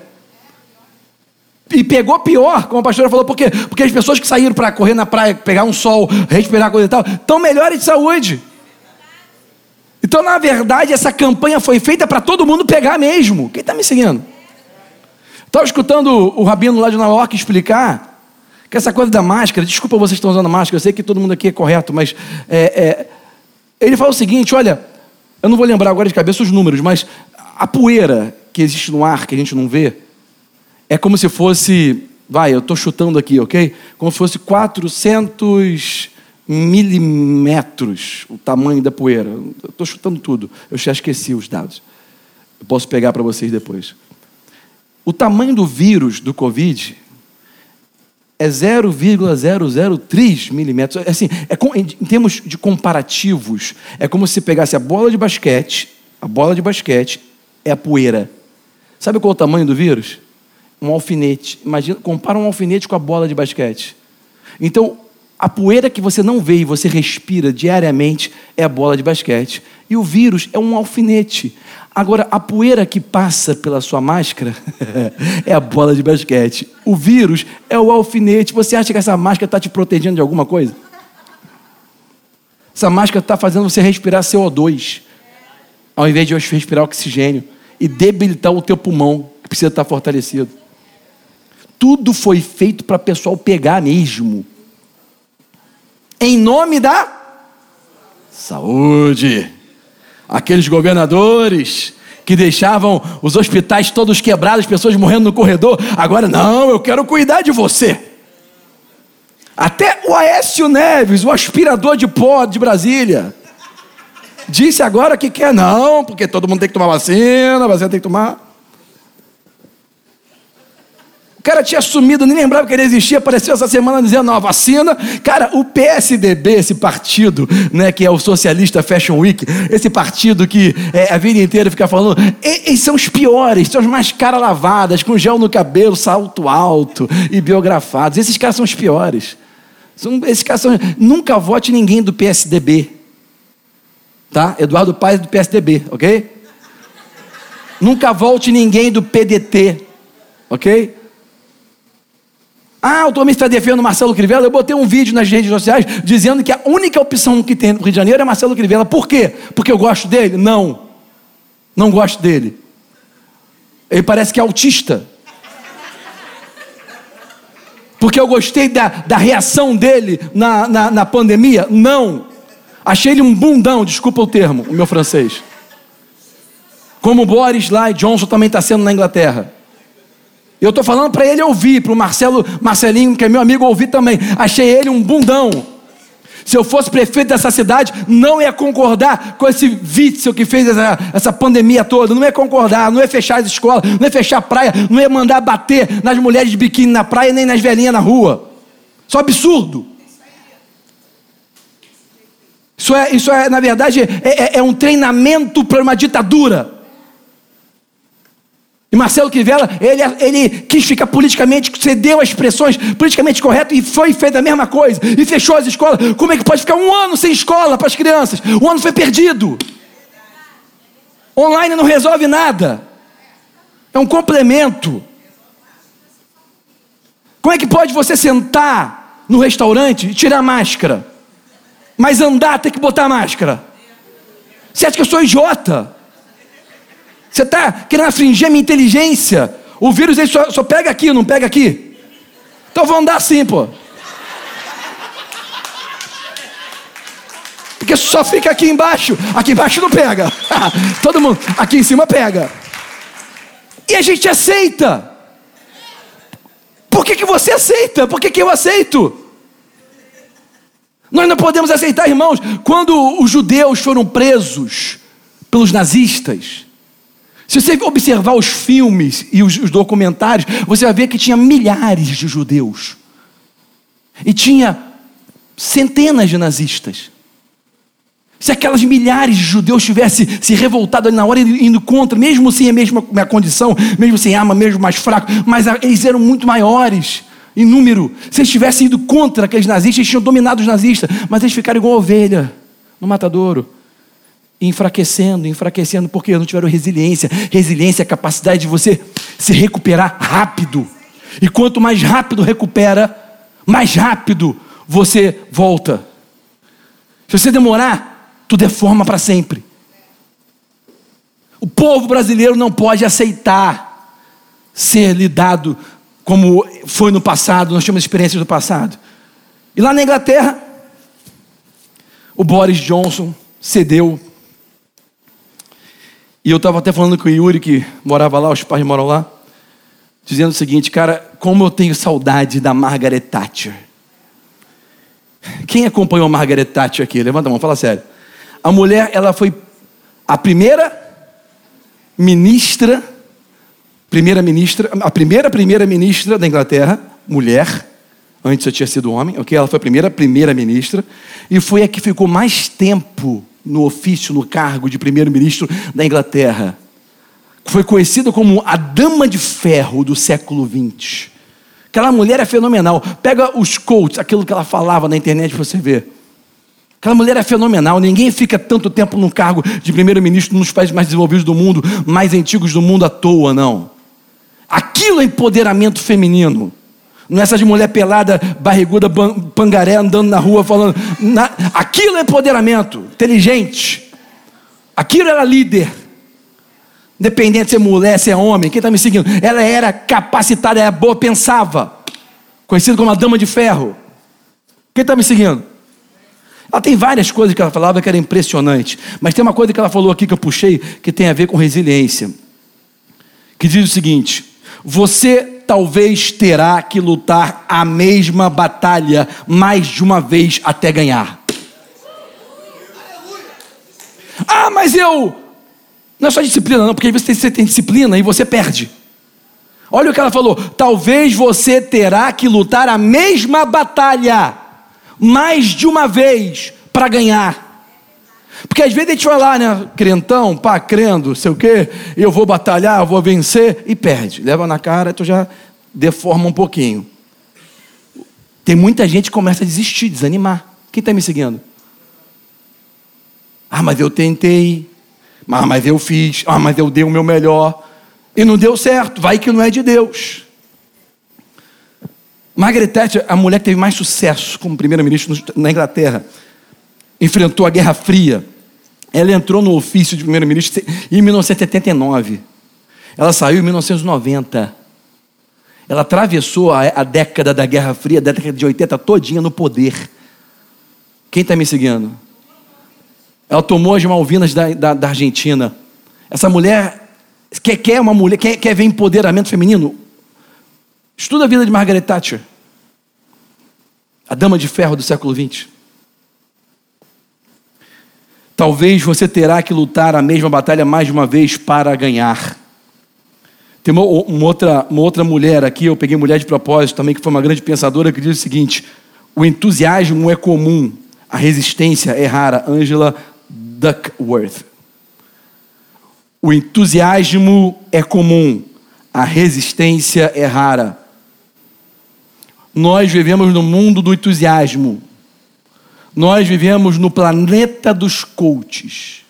E pegou pior, como a pastora falou, por quê? Porque as pessoas que saíram para correr na praia, pegar um sol, respirar coisa e tal, estão melhores de saúde. Então, na verdade, essa campanha foi feita para todo mundo pegar mesmo. Quem está me seguindo? Estava escutando o rabino lá de Nova York explicar que essa coisa da máscara, desculpa vocês estão usando máscara, eu sei que todo mundo aqui é correto, mas é, é, ele fala o seguinte: olha, eu não vou lembrar agora de cabeça os números, mas a poeira que existe no ar, que a gente não vê, é como se fosse, vai, eu estou chutando aqui, ok? Como se fosse 400 milímetros o tamanho da poeira. Estou chutando tudo, eu já esqueci os dados. Eu posso pegar para vocês depois. O tamanho do vírus do Covid é 0,003 milímetros. É assim, é com, em, em termos de comparativos, é como se pegasse a bola de basquete, a bola de basquete é a poeira. Sabe qual é o tamanho do vírus? Um alfinete. Imagina, compara um alfinete com a bola de basquete. Então, A poeira que você não vê e você respira diariamente é a bola de basquete. E o vírus é um alfinete. Agora, a poeira que passa pela sua máscara é a bola de basquete. O vírus é o alfinete. Você acha que essa máscara está te protegendo de alguma coisa? Essa máscara está fazendo você respirar CO2, ao invés de respirar oxigênio e debilitar o teu pulmão, que precisa estar fortalecido. Tudo foi feito para o pessoal pegar mesmo em nome da saúde. Aqueles governadores que deixavam os hospitais todos quebrados, pessoas morrendo no corredor, agora não, eu quero cuidar de você. Até o Aécio Neves, o aspirador de pó de Brasília, disse agora que quer não, porque todo mundo tem que tomar vacina, vacina tem que tomar cara tinha sumido, nem lembrava que ele existia, apareceu essa semana dizendo, não, vacina. Cara, o PSDB, esse partido, né, que é o Socialista Fashion Week, esse partido que é, a vida inteira fica falando, eles são os piores, são os mais cara lavadas, com gel no cabelo, salto alto e biografados. Esses caras são os piores. São, esses caras são. Nunca vote ninguém do PSDB. Tá? Eduardo Paes do PSDB, ok? Nunca volte ninguém do PDT, ok? Ah, o Tommy está defendendo Marcelo Crivella. Eu botei um vídeo nas redes sociais dizendo que a única opção que tem no Rio de Janeiro é Marcelo Crivella. Por quê? Porque eu gosto dele? Não. Não gosto dele. Ele parece que é autista. Porque eu gostei da, da reação dele na, na, na pandemia? Não. Achei ele um bundão, desculpa o termo, o meu francês. Como Boris lá e Johnson também está sendo na Inglaterra. Eu estou falando para ele ouvir, para o Marcelo, Marcelinho, que é meu amigo, ouvir também. Achei ele um bundão. Se eu fosse prefeito dessa cidade, não ia concordar com esse Witzel que fez essa, essa pandemia toda. Não ia concordar, não ia fechar as escolas, não ia fechar a praia, não ia mandar bater nas mulheres de biquíni na praia, nem nas velhinhas na rua. Isso é absurdo. Isso é, isso é na verdade, é, é, é um treinamento para uma ditadura. E Marcelo Crivella, ele, ele quis ficar politicamente, cedeu as expressões politicamente corretas e foi feito a mesma coisa. E fechou as escolas. Como é que pode ficar um ano sem escola para as crianças? O ano foi perdido. Online não resolve nada. É um complemento. Como é que pode você sentar no restaurante e tirar máscara? Mas andar tem que botar máscara? Você acha que eu sou idiota? Você está querendo afringir a minha inteligência? O vírus ele só, só pega aqui, não pega aqui. Então vou andar assim, pô. Porque só fica aqui embaixo. Aqui embaixo não pega. Todo mundo. Aqui em cima pega. E a gente aceita. Por que, que você aceita? Por que, que eu aceito? Nós não podemos aceitar, irmãos, quando os judeus foram presos pelos nazistas. Se você observar os filmes e os, os documentários, você vai ver que tinha milhares de judeus. E tinha centenas de nazistas. Se aquelas milhares de judeus tivessem se revoltado ali na hora, indo contra, mesmo sem a mesma condição, mesmo sem arma, mesmo mais fraco, mas eles eram muito maiores em número. Se eles tivessem ido contra aqueles nazistas, eles tinham dominado os nazistas, mas eles ficaram igual ovelha no matadouro enfraquecendo, enfraquecendo, porque não tiveram resiliência. Resiliência é a capacidade de você se recuperar rápido. E quanto mais rápido recupera, mais rápido você volta. Se você demorar, tu deforma para sempre. O povo brasileiro não pode aceitar ser lidado como foi no passado, nós temos experiências do passado. E lá na Inglaterra, o Boris Johnson cedeu e eu estava até falando com o Yuri, que morava lá, os pais moram lá, dizendo o seguinte, cara, como eu tenho saudade da Margaret Thatcher. Quem acompanhou a Margaret Thatcher aqui? Levanta a mão, fala sério. A mulher, ela foi a primeira ministra, primeira ministra, a primeira primeira ministra da Inglaterra, mulher, antes eu tinha sido homem, ok? Ela foi a primeira primeira ministra, e foi a que ficou mais tempo no ofício, no cargo de primeiro-ministro da Inglaterra. Foi conhecida como a Dama de Ferro do século XX. Aquela mulher é fenomenal. Pega os coaches, aquilo que ela falava na internet para você ver. Aquela mulher é fenomenal. Ninguém fica tanto tempo no cargo de primeiro-ministro nos países mais desenvolvidos do mundo, mais antigos do mundo à toa, não. Aquilo é empoderamento feminino. Não é essa de mulher pelada, barriguda, pangaré, andando na rua falando. Na... Aquilo é empoderamento, inteligente. Aquilo era líder. Independente se é mulher, se é homem, quem está me seguindo? Ela era capacitada, era boa, pensava. Conhecida como a dama de ferro. Quem está me seguindo? Ela tem várias coisas que ela falava que era impressionante. Mas tem uma coisa que ela falou aqui que eu puxei que tem a ver com resiliência. Que diz o seguinte: Você talvez terá que lutar a mesma batalha mais de uma vez até ganhar. Ah, mas eu não é só disciplina, não, porque você tem, disciplina e você perde. Olha o que ela falou: talvez você terá que lutar a mesma batalha mais de uma vez para ganhar. Porque às vezes a gente vai lá, né, crentão, pá, crendo, sei o quê, eu vou batalhar, eu vou vencer, e perde. Leva na cara, tu já deforma um pouquinho. Tem muita gente que começa a desistir, desanimar. Quem está me seguindo? Ah, mas eu tentei, ah, mas eu fiz. Ah, mas eu dei o meu melhor. E não deu certo. Vai que não é de Deus. Margaret Thatcher, a mulher que teve mais sucesso como primeira-ministra na Inglaterra, enfrentou a Guerra Fria. Ela entrou no ofício de primeira-ministra em 1979. Ela saiu em 1990. Ela atravessou a, a, década da Guerra Fria, a década de 80 todinha no poder. Quem está me seguindo? Ela tomou as Malvinas da, da, da Argentina. Essa mulher quer, quer uma mulher, quer, quer ver empoderamento feminino? Estuda a vida de Margaret Thatcher, a dama de ferro do século XX. Talvez você terá que lutar a mesma batalha mais de uma vez para ganhar. Tem uma, uma, outra, uma outra mulher aqui, eu peguei mulher de propósito também, que foi uma grande pensadora, que diz o seguinte: o entusiasmo é comum, a resistência é rara. Angela Duckworth. O entusiasmo é comum, a resistência é rara. Nós vivemos no mundo do entusiasmo. Nós vivemos no planeta dos coaches.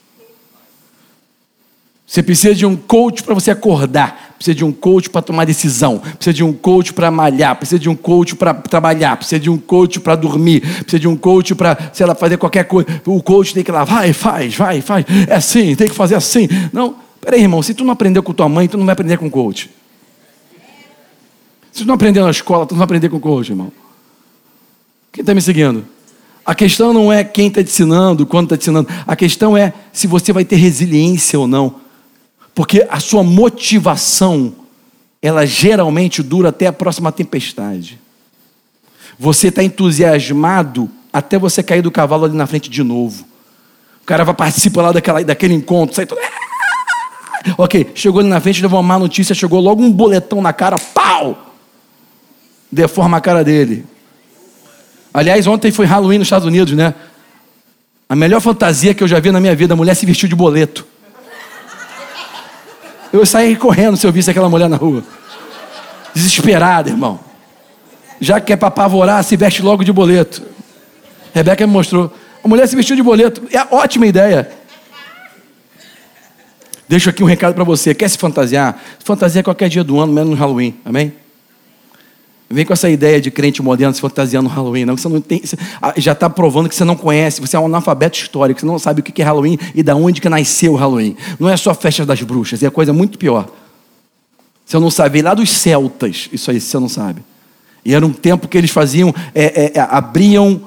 Você precisa de um coach para você acordar, precisa de um coach para tomar decisão, precisa de um coach para malhar, precisa de um coach para trabalhar, precisa de um coach para dormir, precisa de um coach para, sei lá, fazer qualquer coisa. O coach tem que ir lá, vai, faz, vai, faz. É assim, tem que fazer assim. Não, peraí, irmão, se tu não aprendeu com tua mãe, tu não vai aprender com o coach. Se tu não aprendeu na escola, tu não vai aprender com o coach, irmão. Quem está me seguindo? A questão não é quem está te ensinando, quando está te ensinando. A questão é se você vai ter resiliência ou não. Porque a sua motivação, ela geralmente dura até a próxima tempestade. Você está entusiasmado até você cair do cavalo ali na frente de novo. O cara vai participar lá daquela, daquele encontro, sai todo. Ok, chegou ali na frente, levou uma má notícia, chegou logo um boletão na cara, pau! Deforma a cara dele. Aliás, ontem foi Halloween nos Estados Unidos, né? A melhor fantasia que eu já vi na minha vida, a mulher se vestiu de boleto. Eu saí correndo se eu visse aquela mulher na rua. Desesperada, irmão. Já que é para apavorar, se veste logo de boleto. Rebeca me mostrou. A mulher se vestiu de boleto. É ótima ideia. Deixo aqui um recado para você. Quer se fantasiar? Fantasia qualquer dia do ano, menos no Halloween. Amém? Vem com essa ideia de crente moderno se fantasiando no Halloween. Não, você não tem, você ah, já está provando que você não conhece, você é um analfabeto histórico, você não sabe o que é Halloween e da onde que nasceu o Halloween. Não é só festa das bruxas, é coisa muito pior. Você não sabe, lá dos celtas, isso aí você não sabe. E era um tempo que eles faziam, é, é, é, abriam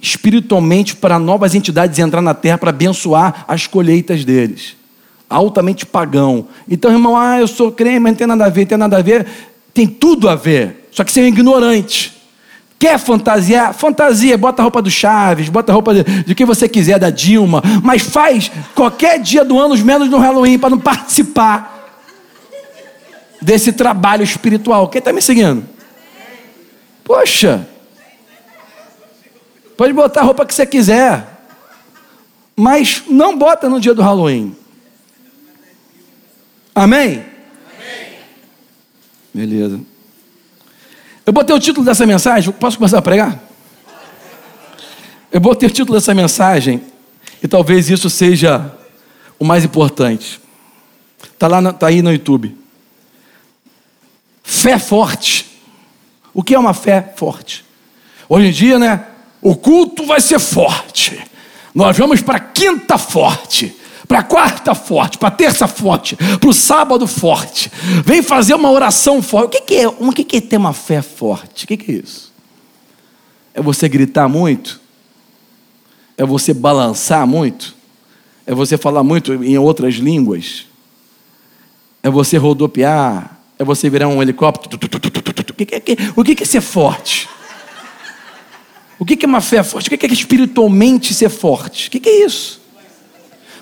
espiritualmente para novas entidades entrar na terra para abençoar as colheitas deles. Altamente pagão. Então, irmão, ah, eu sou crente, mas não tem nada a ver, tem nada a ver. Tem tudo a ver. Só que você é um ignorante. Quer fantasiar? Fantasia, bota a roupa do Chaves, bota a roupa de, de quem você quiser, da Dilma, mas faz qualquer dia do ano, menos no Halloween, para não participar desse trabalho espiritual. Quem está me seguindo? Poxa, pode botar a roupa que você quiser, mas não bota no dia do Halloween. Amém? Amém. Beleza. Eu botei o título dessa mensagem, posso começar a pregar? Eu botei o título dessa mensagem, e talvez isso seja o mais importante. Está lá, tá aí no YouTube. Fé forte. O que é uma fé forte? Hoje em dia, né? O culto vai ser forte. Nós vamos para quinta forte para quarta forte, para terça forte, para o sábado forte. Vem fazer uma oração forte. O que, que é? O que, que é ter uma fé forte? O que, que é isso? É você gritar muito? É você balançar muito? É você falar muito em outras línguas? É você rodopiar? É você virar um helicóptero? O que, é ser forte? O que é uma fé forte? O que é espiritualmente ser forte? O que é isso?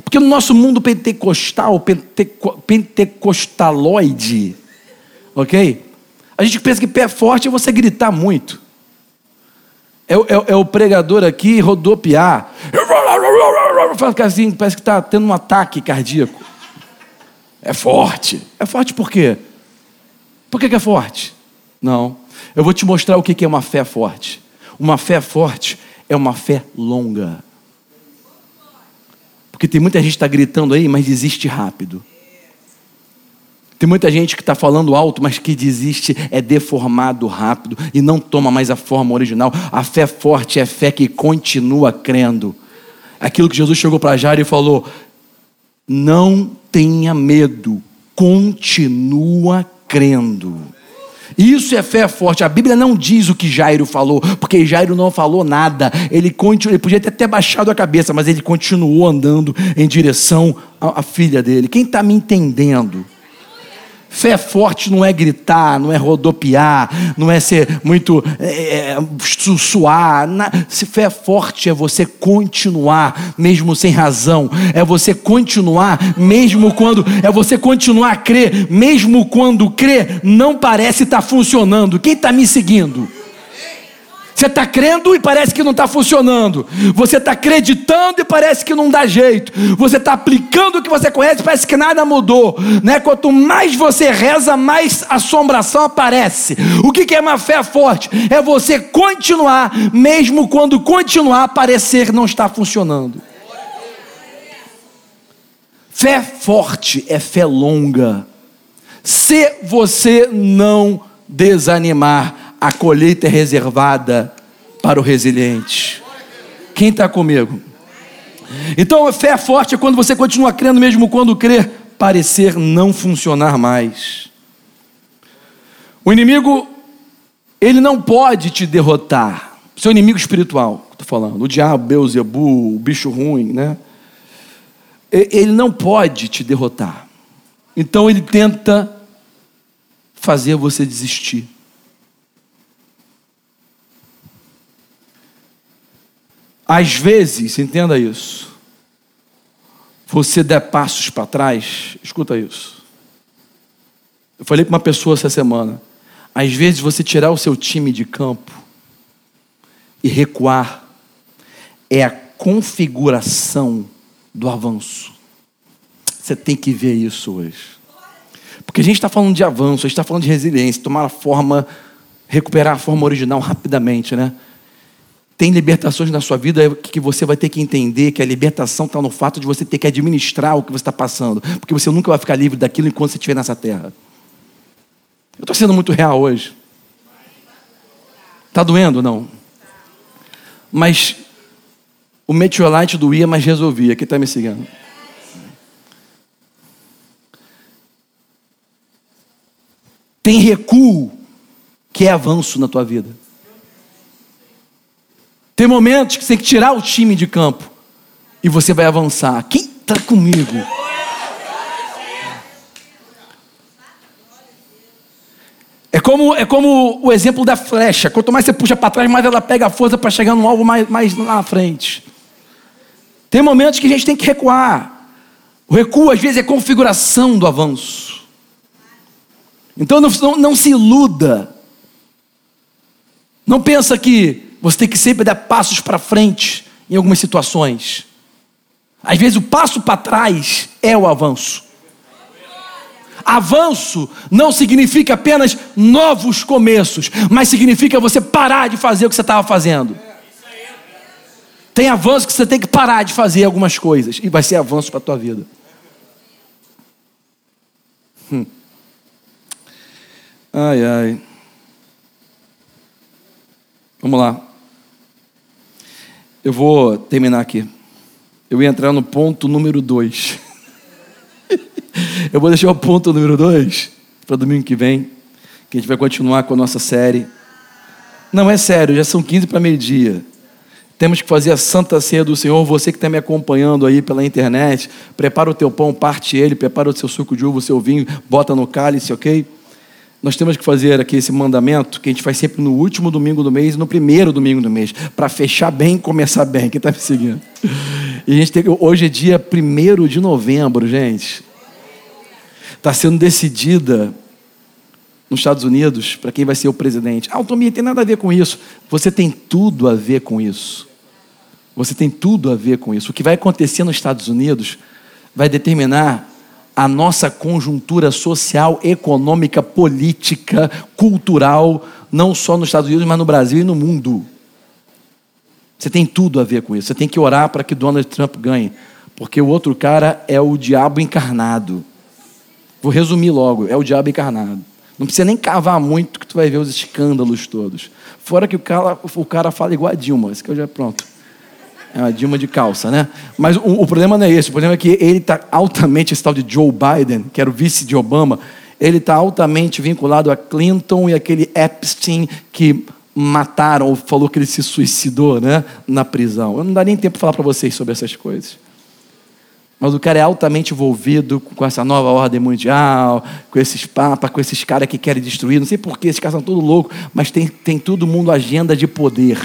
Porque no nosso mundo pentecostal, penteco, pentecostaloide, ok? A gente pensa que pé forte é você gritar muito. É, é, é o pregador aqui rodopiar. Assim, parece que está tendo um ataque cardíaco. É forte. É forte por quê? Por que, que é forte? Não. Eu vou te mostrar o que é uma fé forte. Uma fé forte é uma fé longa. Porque tem muita gente que está gritando aí, mas desiste rápido. Tem muita gente que está falando alto, mas que desiste, é deformado rápido e não toma mais a forma original. A fé forte é fé que continua crendo. Aquilo que Jesus chegou para Jairo e falou: não tenha medo, continua crendo. Isso é fé forte. A Bíblia não diz o que Jairo falou, porque Jairo não falou nada. Ele, continu... ele podia ter até baixado a cabeça, mas ele continuou andando em direção à filha dele. Quem está me entendendo? Fé forte não é gritar, não é rodopiar, não é ser muito é, é suar. Se fé forte é você continuar, mesmo sem razão. É você continuar, mesmo quando. É você continuar a crer, mesmo quando crer não parece estar tá funcionando. Quem está me seguindo? Você está crendo e parece que não está funcionando. Você está acreditando e parece que não dá jeito. Você está aplicando o que você conhece e parece que nada mudou. Né? Quanto mais você reza, mais assombração aparece. O que é uma fé forte? É você continuar, mesmo quando continuar parecer não está funcionando. Fé forte é fé longa. Se você não desanimar, a colheita é reservada para o resiliente. Quem está comigo? Então, a fé forte é quando você continua crendo, mesmo quando crer parecer não funcionar mais. O inimigo, ele não pode te derrotar. Seu inimigo espiritual, estou falando, o diabo, Beuzebu, o bicho ruim, né? Ele não pode te derrotar. Então ele tenta fazer você desistir. Às vezes, entenda isso, você der passos para trás, escuta isso. Eu falei para uma pessoa essa semana, às vezes você tirar o seu time de campo e recuar é a configuração do avanço. Você tem que ver isso hoje. Porque a gente está falando de avanço, a gente está falando de resiliência, tomar a forma, recuperar a forma original rapidamente, né? Tem libertações na sua vida que você vai ter que entender que a libertação está no fato de você ter que administrar o que você está passando. Porque você nunca vai ficar livre daquilo enquanto você estiver nessa terra. Eu estou sendo muito real hoje. Está doendo? Não. Mas o Meteorite doía, mas resolvia. Quem está me seguindo? Tem recuo que é avanço na tua vida. Tem momentos que você tem que tirar o time de campo e você vai avançar. Quem está comigo? É como, é como o exemplo da flecha. Quanto mais você puxa para trás, mais ela pega a força para chegar no alvo mais, mais lá na frente. Tem momentos que a gente tem que recuar. O recuo, às vezes, é configuração do avanço. Então, não, não, não se iluda. Não pensa que você tem que sempre dar passos para frente em algumas situações. Às vezes o passo para trás é o avanço. Avanço não significa apenas novos começos, mas significa você parar de fazer o que você estava fazendo. Tem avanço que você tem que parar de fazer algumas coisas e vai ser avanço para a tua vida. Hum. Ai, ai. Vamos lá. Eu vou terminar aqui. Eu ia entrar no ponto número dois. Eu vou deixar o ponto número dois para domingo que vem, que a gente vai continuar com a nossa série. Não é sério, já são 15 para meio-dia. Temos que fazer a santa ceia do Senhor. Você que está me acompanhando aí pela internet, prepara o teu pão, parte ele, prepara o seu suco de uva, o seu vinho, bota no cálice, ok? Nós temos que fazer aqui esse mandamento que a gente faz sempre no último domingo do mês e no primeiro domingo do mês, para fechar bem e começar bem. Quem está me seguindo? E a gente tem, hoje é dia 1 de novembro, gente. Está sendo decidida nos Estados Unidos para quem vai ser o presidente. Ah, Tomia, tem nada a ver com isso. Você tem tudo a ver com isso. Você tem tudo a ver com isso. O que vai acontecer nos Estados Unidos vai determinar a nossa conjuntura social, econômica, política, cultural, não só nos Estados Unidos, mas no Brasil e no mundo. Você tem tudo a ver com isso. Você tem que orar para que Donald Trump ganhe, porque o outro cara é o diabo encarnado. Vou resumir logo: é o diabo encarnado. Não precisa nem cavar muito que tu vai ver os escândalos todos. Fora que o cara, o cara fala igual a Dilma, esse que eu já pronto. É uma Dilma de calça, né? Mas o, o problema não é esse. O problema é que ele está altamente, esse tal de Joe Biden, que era o vice de Obama, ele está altamente vinculado a Clinton e aquele Epstein que mataram, ou falou que ele se suicidou, né? Na prisão. Eu não dá nem tempo para falar para vocês sobre essas coisas. Mas o cara é altamente envolvido com essa nova ordem mundial, com esses papas, com esses caras que querem destruir. Não sei porquê, esses caras são todos loucos, mas tem, tem todo mundo agenda de poder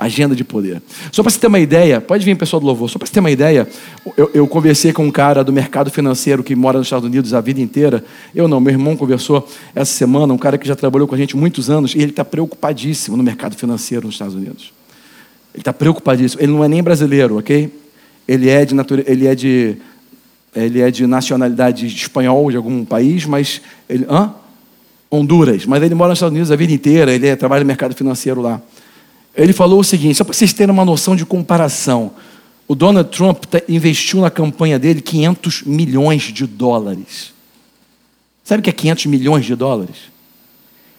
agenda de poder. Só para você ter uma ideia, pode vir pessoal do louvor, só para você ter uma ideia, eu, eu, conversei com um cara do mercado financeiro que mora nos Estados Unidos a vida inteira. Eu não, meu irmão conversou essa semana, um cara que já trabalhou com a gente muitos anos, e ele está preocupadíssimo no mercado financeiro nos Estados Unidos. Ele está preocupadíssimo. Ele não é nem brasileiro, ok? Ele é de natureza, ele é de ele é de nacionalidade espanhol de algum país, mas ele, hã? Honduras, mas ele mora nos Estados Unidos a vida inteira, ele é, trabalha no mercado financeiro lá. Ele falou o seguinte, só para vocês terem uma noção de comparação. O Donald Trump tá, investiu na campanha dele 500 milhões de dólares. Sabe o que é 500 milhões de dólares?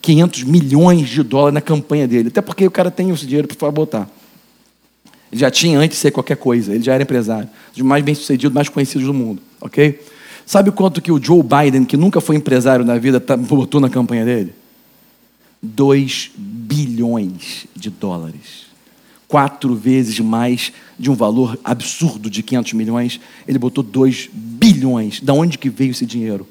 500 milhões de dólares na campanha dele. Até porque o cara tem esse dinheiro para botar. Ele já tinha antes de ser qualquer coisa. Ele já era empresário. Dos mais bem-sucedidos, mais conhecidos do mundo. Ok? Sabe quanto que o Joe Biden, que nunca foi empresário na vida, tá, botou na campanha dele? 2 bilhões de dólares. Quatro vezes mais de um valor absurdo de 500 milhões. Ele botou 2 bilhões. Da onde que veio esse dinheiro?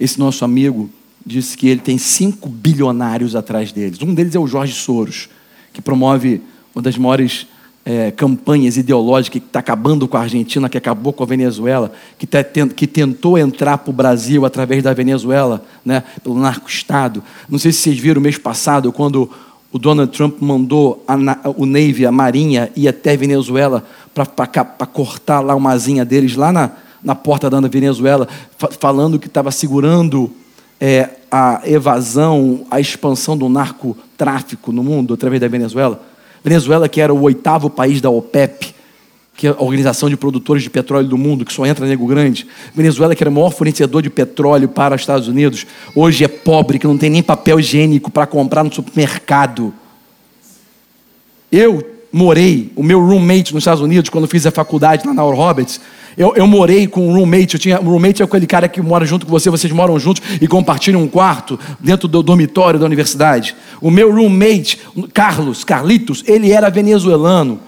Esse nosso amigo disse que ele tem cinco bilionários atrás deles. Um deles é o Jorge Soros, que promove uma das maiores é, campanhas ideológicas que está acabando com a Argentina, que acabou com a Venezuela, que, tá, que tentou entrar para o Brasil através da Venezuela, né, pelo narco-estado. Não sei se vocês viram mês passado, quando o Donald Trump mandou a, o Navy, a Marinha, ir até Venezuela para cortar lá uma asinha deles, lá na, na porta da Venezuela, falando que estava segurando é, a evasão, a expansão do narcotráfico no mundo através da Venezuela. Venezuela, que era o oitavo país da OPEP, que é a Organização de Produtores de Petróleo do Mundo, que só entra nego grande. Venezuela, que era o maior fornecedor de petróleo para os Estados Unidos, hoje é pobre, que não tem nem papel higiênico para comprar no supermercado. Eu morei, o meu roommate nos Estados Unidos, quando fiz a faculdade lá na Oral Roberts, eu, eu, morei com um roommate, eu tinha, um roommate é aquele cara que mora junto com você, vocês moram juntos e compartilham um quarto dentro do dormitório da universidade. O meu roommate, Carlos, Carlitos, ele era venezuelano.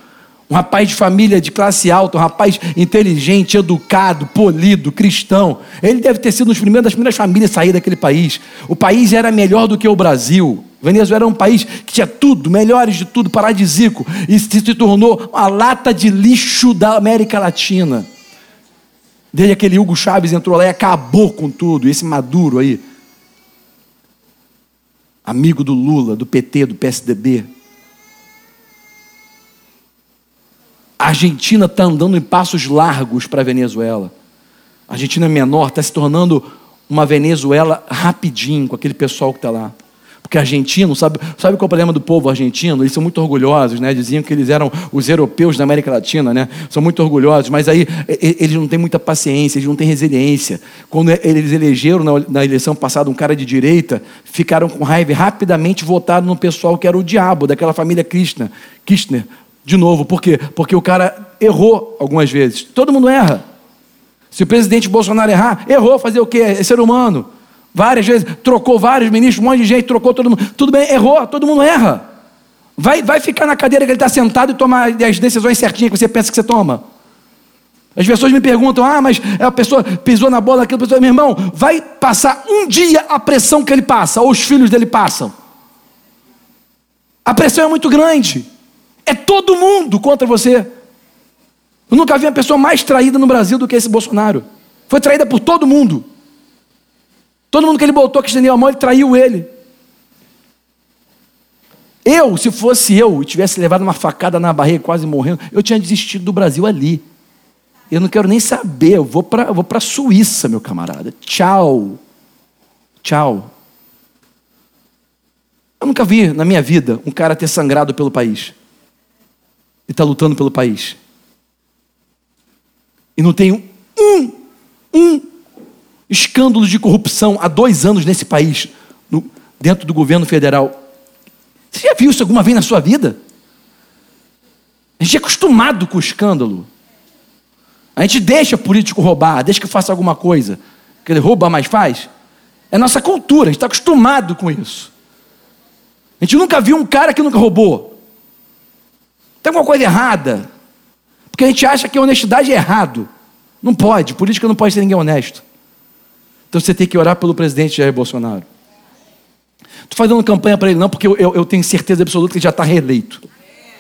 Um rapaz de família de classe alta, um rapaz inteligente, educado, polido, cristão. Ele deve ter sido um dos primeiros, das primeiras famílias a sair daquele país. O país era melhor do que o Brasil. Venezuela era um país que tinha tudo, melhores de tudo, paradisíaco, e se tornou a lata de lixo da América Latina. Desde aquele Hugo Chaves entrou lá e acabou com tudo. Esse Maduro aí, amigo do Lula, do PT, do PSDB. A Argentina está andando em passos largos para a Venezuela. A Argentina é menor, está se tornando uma Venezuela rapidinho com aquele pessoal que está lá. Porque argentino, sabe, sabe qual é o problema do povo argentino? Eles são muito orgulhosos, né? Diziam que eles eram os europeus da América Latina, né? São muito orgulhosos, mas aí eles não têm muita paciência, eles não têm resiliência. Quando eles elegeram na, eleição passada um cara de direita, ficaram com raiva e rapidamente votaram no pessoal que era o diabo, daquela família Kirchner. Kirchner. De novo, por quê? Porque o cara errou algumas vezes. Todo mundo erra. Se o presidente Bolsonaro errar, errou, fazer o quê? É ser humano. Várias vezes, trocou vários ministros, um monte de gente, trocou todo mundo. Tudo bem, errou, todo mundo erra. Vai, vai ficar na cadeira que ele está sentado e tomar as decisões certinhas que você pensa que você toma. As pessoas me perguntam, ah, mas a pessoa pisou na bola, aquela pessoa, meu irmão, vai passar um dia a pressão que ele passa, ou os filhos dele passam. A pressão é muito grande. É todo mundo contra você. Eu nunca vi uma pessoa mais traída no Brasil do que esse Bolsonaro. Foi traída por todo mundo. Todo mundo que ele botou que estendeu a mão, ele traiu ele. Eu, se fosse eu e tivesse levado uma facada na barriga, quase morrendo, eu tinha desistido do Brasil ali. Eu não quero nem saber, eu vou para vou a Suíça, meu camarada. Tchau. Tchau. Eu nunca vi na minha vida um cara ter sangrado pelo país. E está lutando pelo país. E não tem um, um escândalos de corrupção há dois anos nesse país, no, dentro do governo federal. Você já viu isso alguma vez na sua vida? A gente é acostumado com o escândalo. A gente deixa político roubar, deixa que faça alguma coisa. Que ele rouba, mais faz. É nossa cultura, a gente está acostumado com isso. A gente nunca viu um cara que nunca roubou. Tem alguma coisa errada. Porque a gente acha que a honestidade é errado. Não pode, política não pode ser ninguém honesto. Então você tem que orar pelo presidente Jair Bolsonaro. Estou fazendo campanha para ele, não, porque eu, eu, eu, tenho certeza absoluta que ele já está reeleito.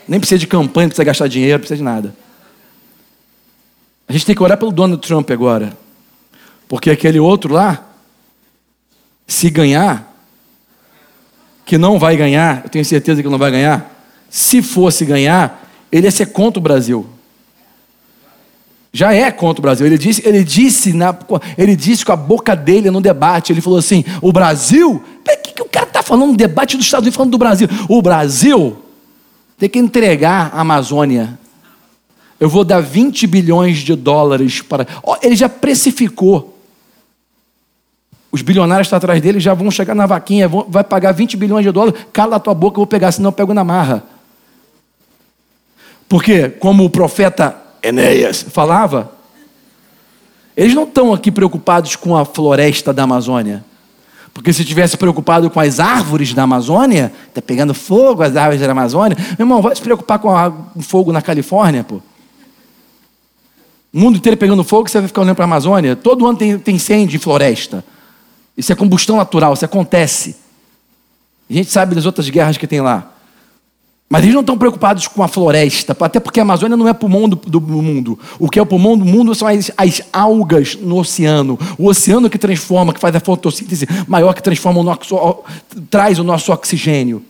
Nem precisa de campanha, não precisa gastar dinheiro, não precisa de nada. A gente tem que orar pelo Donald Trump agora. Porque aquele outro lá, se ganhar, que não vai ganhar, eu tenho certeza que não vai ganhar, se fosse ganhar, ele ia ser contra o Brasil já é contra o Brasil. Ele disse, ele disse, na, ele disse com a boca dele no debate, ele falou assim: o Brasil, o que, que o cara está falando no debate dos Estados Unidos falando do Brasil? O Brasil tem que entregar a Amazônia. Eu vou dar 20 bilhões de dólares para. Oh, ele já precificou. Os bilionários estão atrás dele já vão chegar na vaquinha, vão, vai pagar 20 bilhões de dólares. Cala a tua boca, eu vou pegar, senão eu pego na marra. Porque, como o profeta Enéas falava, eles não estão aqui preocupados com a floresta da Amazônia. Porque se tivesse preocupado com as árvores da Amazônia, está pegando fogo as árvores da Amazônia, meu irmão, vai se preocupar com o fogo na Califórnia, pô. O mundo inteiro pegando fogo, você vai ficar olhando para a Amazônia. Todo ano tem, tem incêndio em floresta. Isso é combustão natural, isso acontece. A gente sabe das outras guerras que tem lá. Mas eles não estão preocupados com a floresta, até porque a Amazônia não é pulmão do, do mundo. O que é o pulmão do mundo são as, as, algas no oceano. O oceano que transforma, que faz a fotossíntese maior, que transforma o nosso, traz o nosso oxigênio.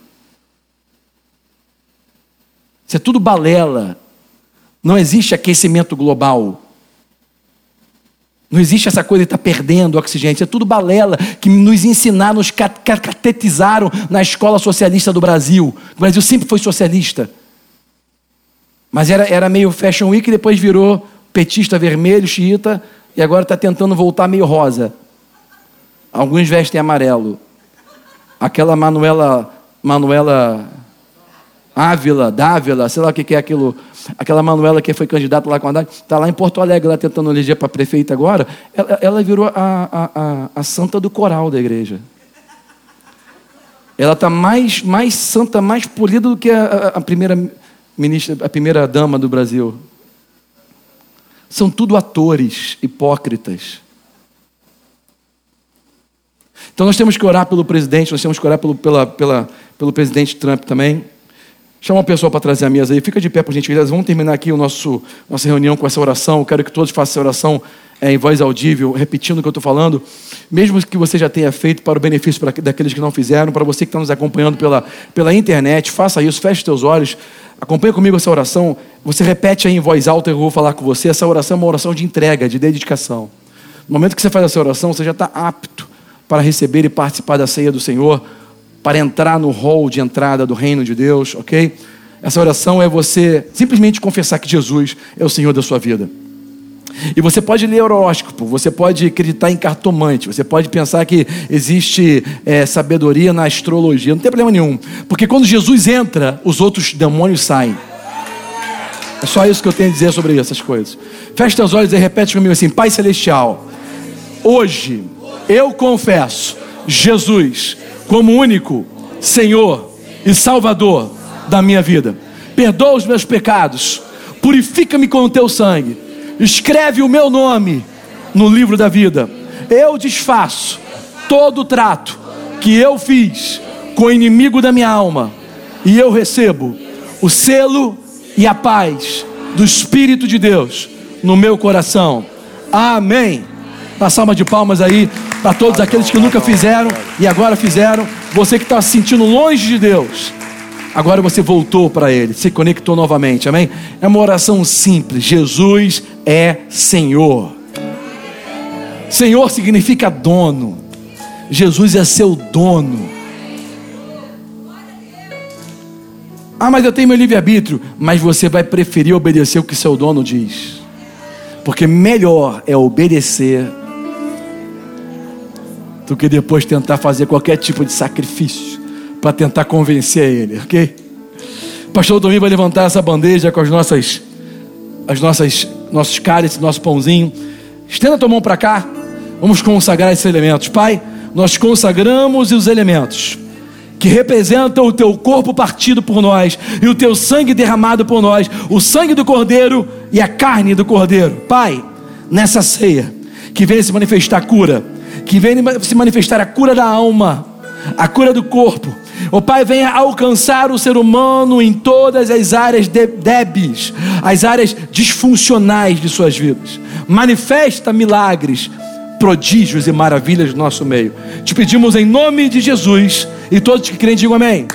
Isso é tudo balela. Não existe aquecimento global. Não existe essa coisa de estar tá perdendo oxigênio. Isso é tudo balela que nos ensinaram, nos catetizaram na escola socialista do Brasil. O Brasil sempre foi socialista. Mas era, era meio fashion week depois virou petista vermelho, xiita, e agora está tentando voltar meio rosa. Alguns vestem amarelo. Aquela Manuela, Manuela Ávila, Dávila, sei lá o que é aquilo, aquela Manuela que foi candidata lá com a Haddad, está lá em Porto Alegre, lá tentando eleger para prefeita agora, ela, ela virou a, a, a, a, santa do coral da igreja. Ela está mais, mais santa, mais polida do que a, a primeira ministra, a primeira dama do Brasil. São tudo atores hipócritas. Então nós temos que orar pelo presidente, nós temos que orar pelo, pela, pela, pelo presidente Trump também. Chama uma pessoa para trazer a mesa aí. Fica de pé, por gentileza. Vamos terminar aqui o nosso, nossa reunião com essa oração. Eu quero que todos façam essa oração é, em voz audível, repetindo o que eu estou falando. Mesmo que você já tenha feito para o benefício para, daqueles que não fizeram, para você que está nos acompanhando pela, pela internet, faça isso, feche os teus olhos. Acompanhe comigo essa oração. Você repete aí em voz alta, eu vou falar com você. Essa oração é uma oração de entrega, de dedicação. No momento que você faz essa oração, você já está apto para receber e participar da ceia do Senhor, para entrar no hall de entrada do reino de Deus, ok? Essa oração é você simplesmente confessar que Jesus é o Senhor da sua vida. E você pode ler horóscopo, você pode acreditar em cartomante, você pode pensar que existe é, sabedoria na astrologia, não tem problema nenhum, porque quando Jesus entra, os outros demônios saem. É só isso que eu tenho a dizer sobre essas coisas. Feche os olhos e repete comigo assim: Pai Celestial, hoje eu confesso Jesus como único Senhor e Salvador da minha vida. Perdoa os meus pecados, purifica-me com o teu sangue, escreve o meu nome no livro da vida. Eu desfaço todo o trato que eu fiz com o inimigo da minha alma e eu recebo o selo e a paz do Espírito de Deus no meu coração. Amém. Uma salva de palmas aí para todos aqueles que nunca fizeram e agora fizeram. Você que está se sentindo longe de Deus, agora você voltou para Ele, se conectou novamente. Amém? É uma oração simples. Jesus é Senhor. Senhor significa dono. Jesus é seu dono. Ah, mas eu tenho meu livre-arbítrio. Mas você vai preferir obedecer o que seu dono diz. Porque melhor é obedecer do que depois tentar fazer qualquer tipo de sacrifício para tentar convencer ele, ok? Pastor Domingo vai levantar essa bandeja com as nossas, as nossas, nossos cálices, nosso pãozinho. Estenda a tua mão para cá. Vamos consagrar esses elementos. Pai, nós consagramos os elementos que representam o teu corpo partido por nós e o teu sangue derramado por nós, o sangue do Cordeiro e a carne do Cordeiro. Pai, nessa ceia, que venha se manifestar cura, que venha se manifestar a cura da alma, a cura do corpo. O Pai venha alcançar o ser humano em todas as áreas débeis, as áreas disfuncionais de suas vidas. Manifesta milagres, prodígios e maravilhas no nosso meio. Te pedimos em nome de Jesus e todos que creem digam amém.